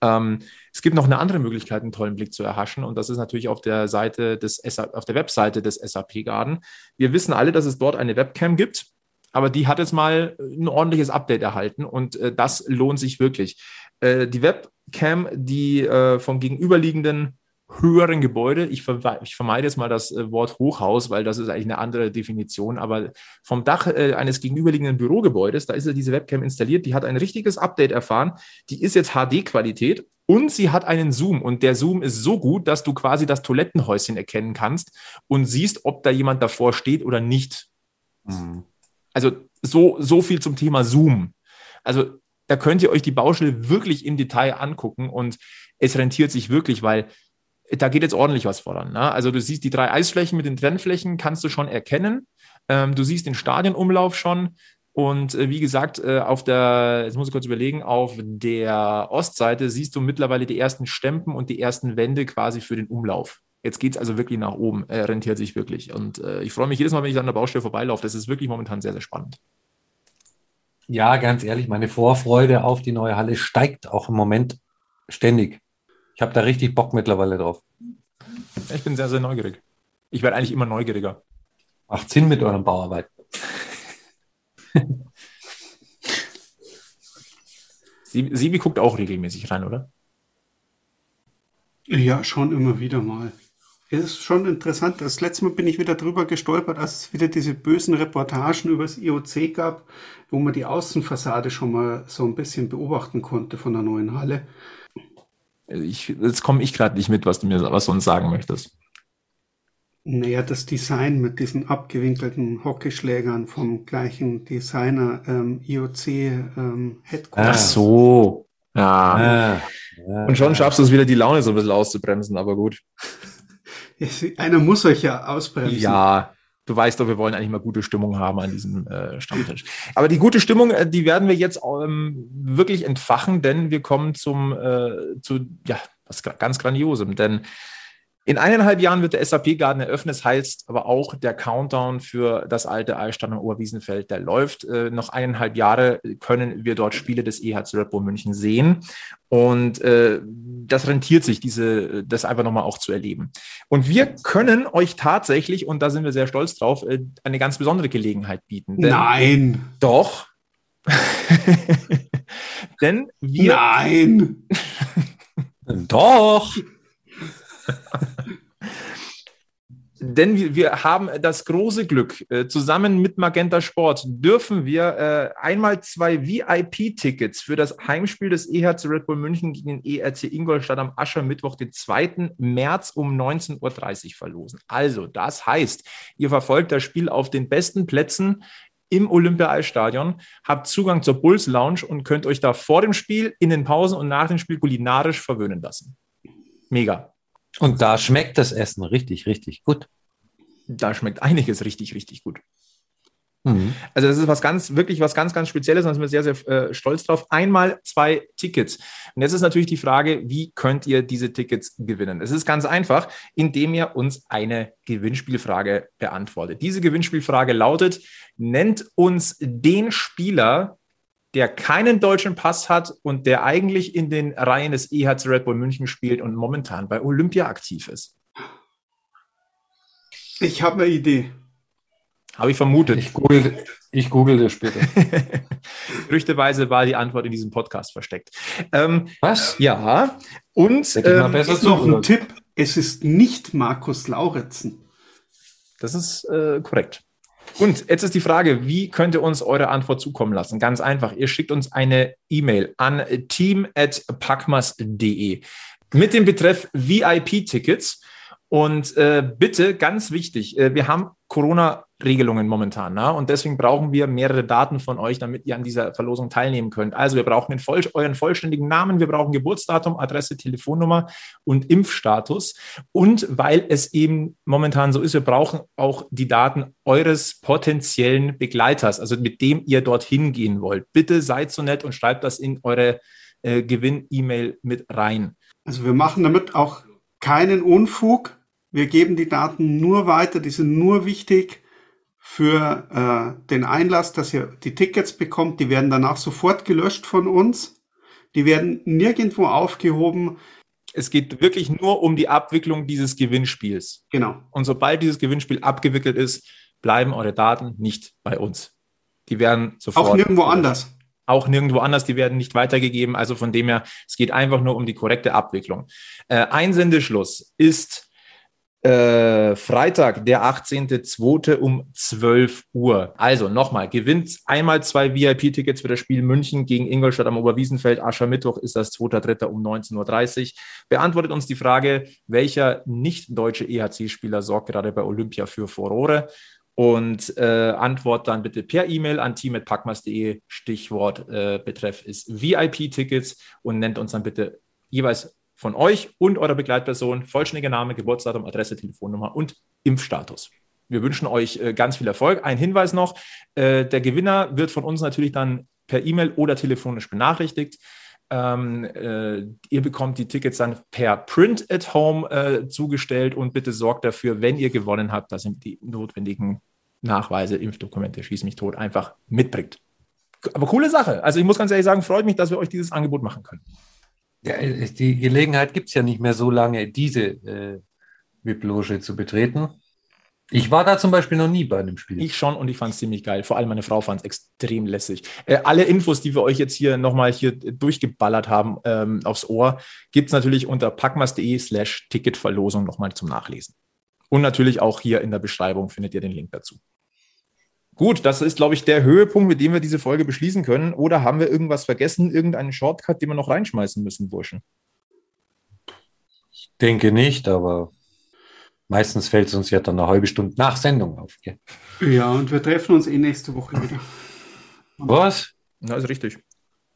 Ähm, es gibt noch eine andere Möglichkeit, einen tollen Blick zu erhaschen, und das ist natürlich auf der Seite des auf der Webseite des SAP Garden. Wir wissen alle, dass es dort eine Webcam gibt aber die hat jetzt mal ein ordentliches Update erhalten und äh, das lohnt sich wirklich. Äh, die Webcam, die äh, vom gegenüberliegenden höheren Gebäude, ich, ver ich, vermeide jetzt mal das äh, Wort Hochhaus, weil das ist eigentlich eine andere Definition, aber vom Dach äh, eines gegenüberliegenden Bürogebäudes, da ist ja diese Webcam installiert, die hat ein richtiges Update erfahren, die ist jetzt HD-Qualität und sie hat einen Zoom und der Zoom ist so gut, dass du quasi das Toilettenhäuschen erkennen kannst und siehst, ob da jemand davor steht oder nicht. Mhm. Also so, so viel zum Thema Zoom. Also da könnt ihr euch die Baustelle wirklich im Detail angucken und es rentiert sich wirklich, weil da geht jetzt ordentlich was voran. Ne? Also du siehst die drei Eisflächen mit den Trennflächen, kannst du schon erkennen. Ähm, du siehst den Stadionumlauf schon. Und äh, wie gesagt, äh, auf der, jetzt muss ich kurz überlegen, auf der Ostseite siehst du mittlerweile die ersten Stempen und die ersten Wände quasi für den Umlauf. Jetzt geht es also wirklich nach oben. Er rentiert sich wirklich. Und äh, ich freue mich jedes Mal, wenn ich an der Baustelle vorbeilaufe. Das ist wirklich momentan sehr, sehr spannend. Ja, ganz ehrlich, meine Vorfreude auf die neue Halle steigt auch im Moment ständig. Ich habe da richtig Bock mittlerweile drauf. Ich bin sehr, sehr neugierig. Ich werde eigentlich immer neugieriger. Macht Sinn mit euren Bauarbeiten. Sie, Sibi guckt auch regelmäßig rein, oder? Ja, schon immer wieder mal. Es ist schon interessant. Das letzte Mal bin ich wieder drüber gestolpert, als es wieder diese bösen Reportagen über das IOC gab, wo man die Außenfassade schon mal so ein bisschen beobachten konnte von der neuen Halle. Ich, jetzt komme ich gerade nicht mit, was du mir was du uns sagen möchtest. Naja, das Design mit diesen abgewinkelten Hockeyschlägern vom gleichen Designer ähm, IOC ähm, Headquarter. Ach so. Ja. Ah. Und schon schaffst du es wieder, die Laune so ein bisschen auszubremsen, aber gut. Einer muss euch ja ausbremsen. Ja, du weißt doch, wir wollen eigentlich mal gute Stimmung haben an diesem äh, Stammtisch. Aber die gute Stimmung, äh, die werden wir jetzt ähm, wirklich entfachen, denn wir kommen zum, äh, zu, ja, was ganz Grandiosem. Denn in eineinhalb Jahren wird der SAP-Garten eröffnet. Das heißt aber auch, der Countdown für das alte Eisstadion Oberwiesenfeld, der läuft. Äh, noch eineinhalb Jahre können wir dort Spiele des EHC Red Bull München sehen. Und äh, das rentiert sich, diese, das einfach nochmal auch zu erleben. Und wir können euch tatsächlich, und da sind wir sehr stolz drauf, äh, eine ganz besondere Gelegenheit bieten. Nein. Doch. denn wir. Nein. doch. Denn wir, haben das große Glück, äh, zusammen mit Magenta Sport dürfen wir äh, einmal zwei VIP-Tickets für das Heimspiel des EHC Red Bull München gegen den ERC Ingolstadt am Aschermittwoch, den 2. März um 19.30 Uhr verlosen. Also, das heißt, ihr verfolgt das Spiel auf den besten Plätzen im Olympia-Eisstadion, habt Zugang zur Bulls Lounge und könnt euch da vor dem Spiel, in den Pausen und nach dem Spiel kulinarisch verwöhnen lassen. Mega. Und da schmeckt das Essen richtig, richtig gut. Da schmeckt einiges richtig, richtig gut. Mhm. Also das ist was ganz, wirklich was ganz, ganz Spezielles da sind wir sehr, sehr äh, stolz drauf. Einmal zwei Tickets. Und jetzt ist natürlich die Frage, wie könnt ihr diese Tickets gewinnen? Es ist ganz einfach, indem ihr uns eine Gewinnspielfrage beantwortet. Diese Gewinnspielfrage lautet, nennt uns den Spieler, der keinen deutschen Pass hat und der eigentlich in den Reihen des EHC Red Bull München spielt und momentan bei Olympia aktiv ist. Ich habe eine Idee. Habe ich vermutet. Ich google, ich google das später. Gerüchteweise war die Antwort in diesem Podcast versteckt. Ähm, Was? Ja. Und ähm, ist noch ein Tipp. Es ist nicht Markus Lauritzen. Das ist äh, korrekt. Und jetzt ist die Frage, wie könnt ihr uns eure Antwort zukommen lassen? Ganz einfach. Ihr schickt uns eine E-Mail an team.packmas.de mit dem Betreff VIP-Tickets. Und äh, bitte, ganz wichtig, äh, wir haben Corona-Regelungen momentan na? und deswegen brauchen wir mehrere Daten von euch, damit ihr an dieser Verlosung teilnehmen könnt. Also wir brauchen den euren vollständigen Namen, wir brauchen Geburtsdatum, Adresse, Telefonnummer und Impfstatus. Und weil es eben momentan so ist, wir brauchen auch die Daten eures potenziellen Begleiters, also mit dem ihr dorthin gehen wollt. Bitte seid so nett und schreibt das in eure äh, Gewinn-E-Mail mit rein. Also wir machen damit auch keinen Unfug. Wir geben die Daten nur weiter, die sind nur wichtig für äh, den Einlass, dass ihr die Tickets bekommt. Die werden danach sofort gelöscht von uns. Die werden nirgendwo aufgehoben. Es geht wirklich nur um die Abwicklung dieses Gewinnspiels. Genau. Und sobald dieses Gewinnspiel abgewickelt ist, bleiben eure Daten nicht bei uns. Die werden sofort. Auch nirgendwo anders. Auch nirgendwo anders, die werden nicht weitergegeben. Also von dem her, es geht einfach nur um die korrekte Abwicklung. Äh, Einsendeschluss ist äh, Freitag, der 18.02. um 12 Uhr. Also nochmal, gewinnt einmal zwei VIP-Tickets für das Spiel München gegen Ingolstadt am Oberwiesenfeld. Aschermittwoch ist das 2.03. um 19.30 Uhr. Beantwortet uns die Frage, welcher nicht deutsche EHC-Spieler sorgt gerade bei Olympia für Furore? Und äh, Antwort dann bitte per E-Mail an team.packmas.de. Stichwort äh, Betreff ist VIP-Tickets und nennt uns dann bitte jeweils von euch und eurer Begleitperson, vollständiger Name, Geburtsdatum, Adresse, Telefonnummer und Impfstatus. Wir wünschen euch äh, ganz viel Erfolg. Ein Hinweis noch, äh, der Gewinner wird von uns natürlich dann per E-Mail oder telefonisch benachrichtigt. Ähm, äh, ihr bekommt die Tickets dann per Print at Home äh, zugestellt und bitte sorgt dafür, wenn ihr gewonnen habt, dass ihr die notwendigen Nachweise, Impfdokumente, schieß mich tot, einfach mitbringt. Aber coole Sache. Also ich muss ganz ehrlich sagen, freut mich, dass wir euch dieses Angebot machen können. Ja, die Gelegenheit gibt es ja nicht mehr so lange, diese äh, VIP-Loge zu betreten. Ich war da zum Beispiel noch nie bei einem Spiel. Ich schon und ich fand es ziemlich geil. Vor allem meine Frau fand es extrem lässig. Äh, alle Infos, die wir euch jetzt hier nochmal hier durchgeballert haben ähm, aufs Ohr, gibt es natürlich unter packmas.de slash Ticketverlosung nochmal zum Nachlesen. Und natürlich auch hier in der Beschreibung findet ihr den Link dazu. Gut, das ist, glaube ich, der Höhepunkt, mit dem wir diese Folge beschließen können. Oder haben wir irgendwas vergessen, irgendeinen Shortcut, den wir noch reinschmeißen müssen, Burschen? Ich denke nicht, aber meistens fällt es uns ja dann eine halbe Stunde nach Sendung auf. Gell? Ja, und wir treffen uns eh nächste Woche wieder. Was? Na, ist richtig.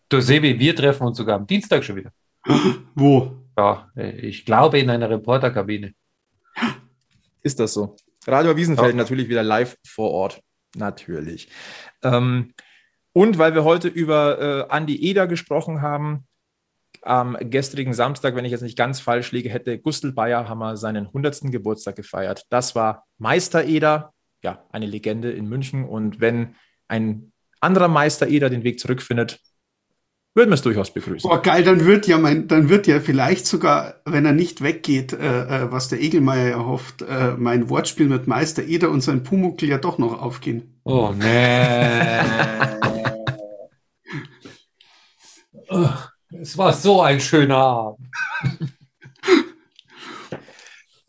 Du Sebi, wir treffen uns sogar am Dienstag schon wieder. Wo? Ja, ich glaube in einer Reporterkabine. Ist das so? Radio Wiesenfeld Ja. natürlich wieder live vor Ort. Natürlich. Ähm, und weil wir heute über äh, Andi Eder gesprochen haben, am gestrigen Samstag, wenn ich jetzt nicht ganz falsch liege, hätte Gustl Bayerhammer seinen 100. Geburtstag gefeiert. Das war Meister Eder, ja, eine Legende in München. Und wenn ein anderer Meister Eder den Weg zurückfindet, würden wir es durchaus begrüßen. Boah, geil, dann wird ja mein, dann wird ja vielleicht sogar, wenn er nicht weggeht, äh, äh, was der Egelmeier ja hofft, äh, mein Wortspiel mit Meister Eder und sein Pumuckl ja doch noch aufgehen. Oh, nee. Es war so ein schöner Abend.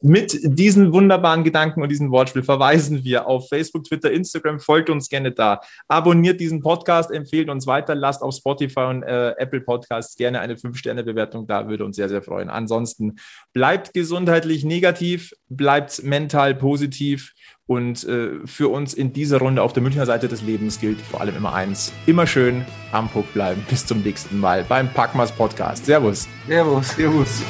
Mit diesen wunderbaren Gedanken und diesem Wortspiel verweisen wir auf Facebook, Twitter, Instagram. Folgt uns gerne da. Abonniert diesen Podcast, empfehlt uns weiter, lasst auf Spotify und äh, Apple Podcasts gerne eine 5-Sterne-Bewertung da, würde uns sehr, sehr freuen. Ansonsten bleibt gesundheitlich negativ, bleibt mental positiv und äh, für uns in dieser Runde auf der Münchner Seite des Lebens gilt vor allem immer eins: immer schön am Puck bleiben. Bis zum nächsten Mal beim Packmas Podcast. Servus. Servus. Servus.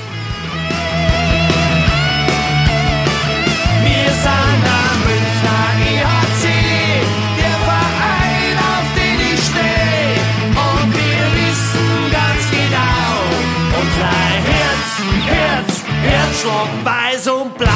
Schlag weiß und blau.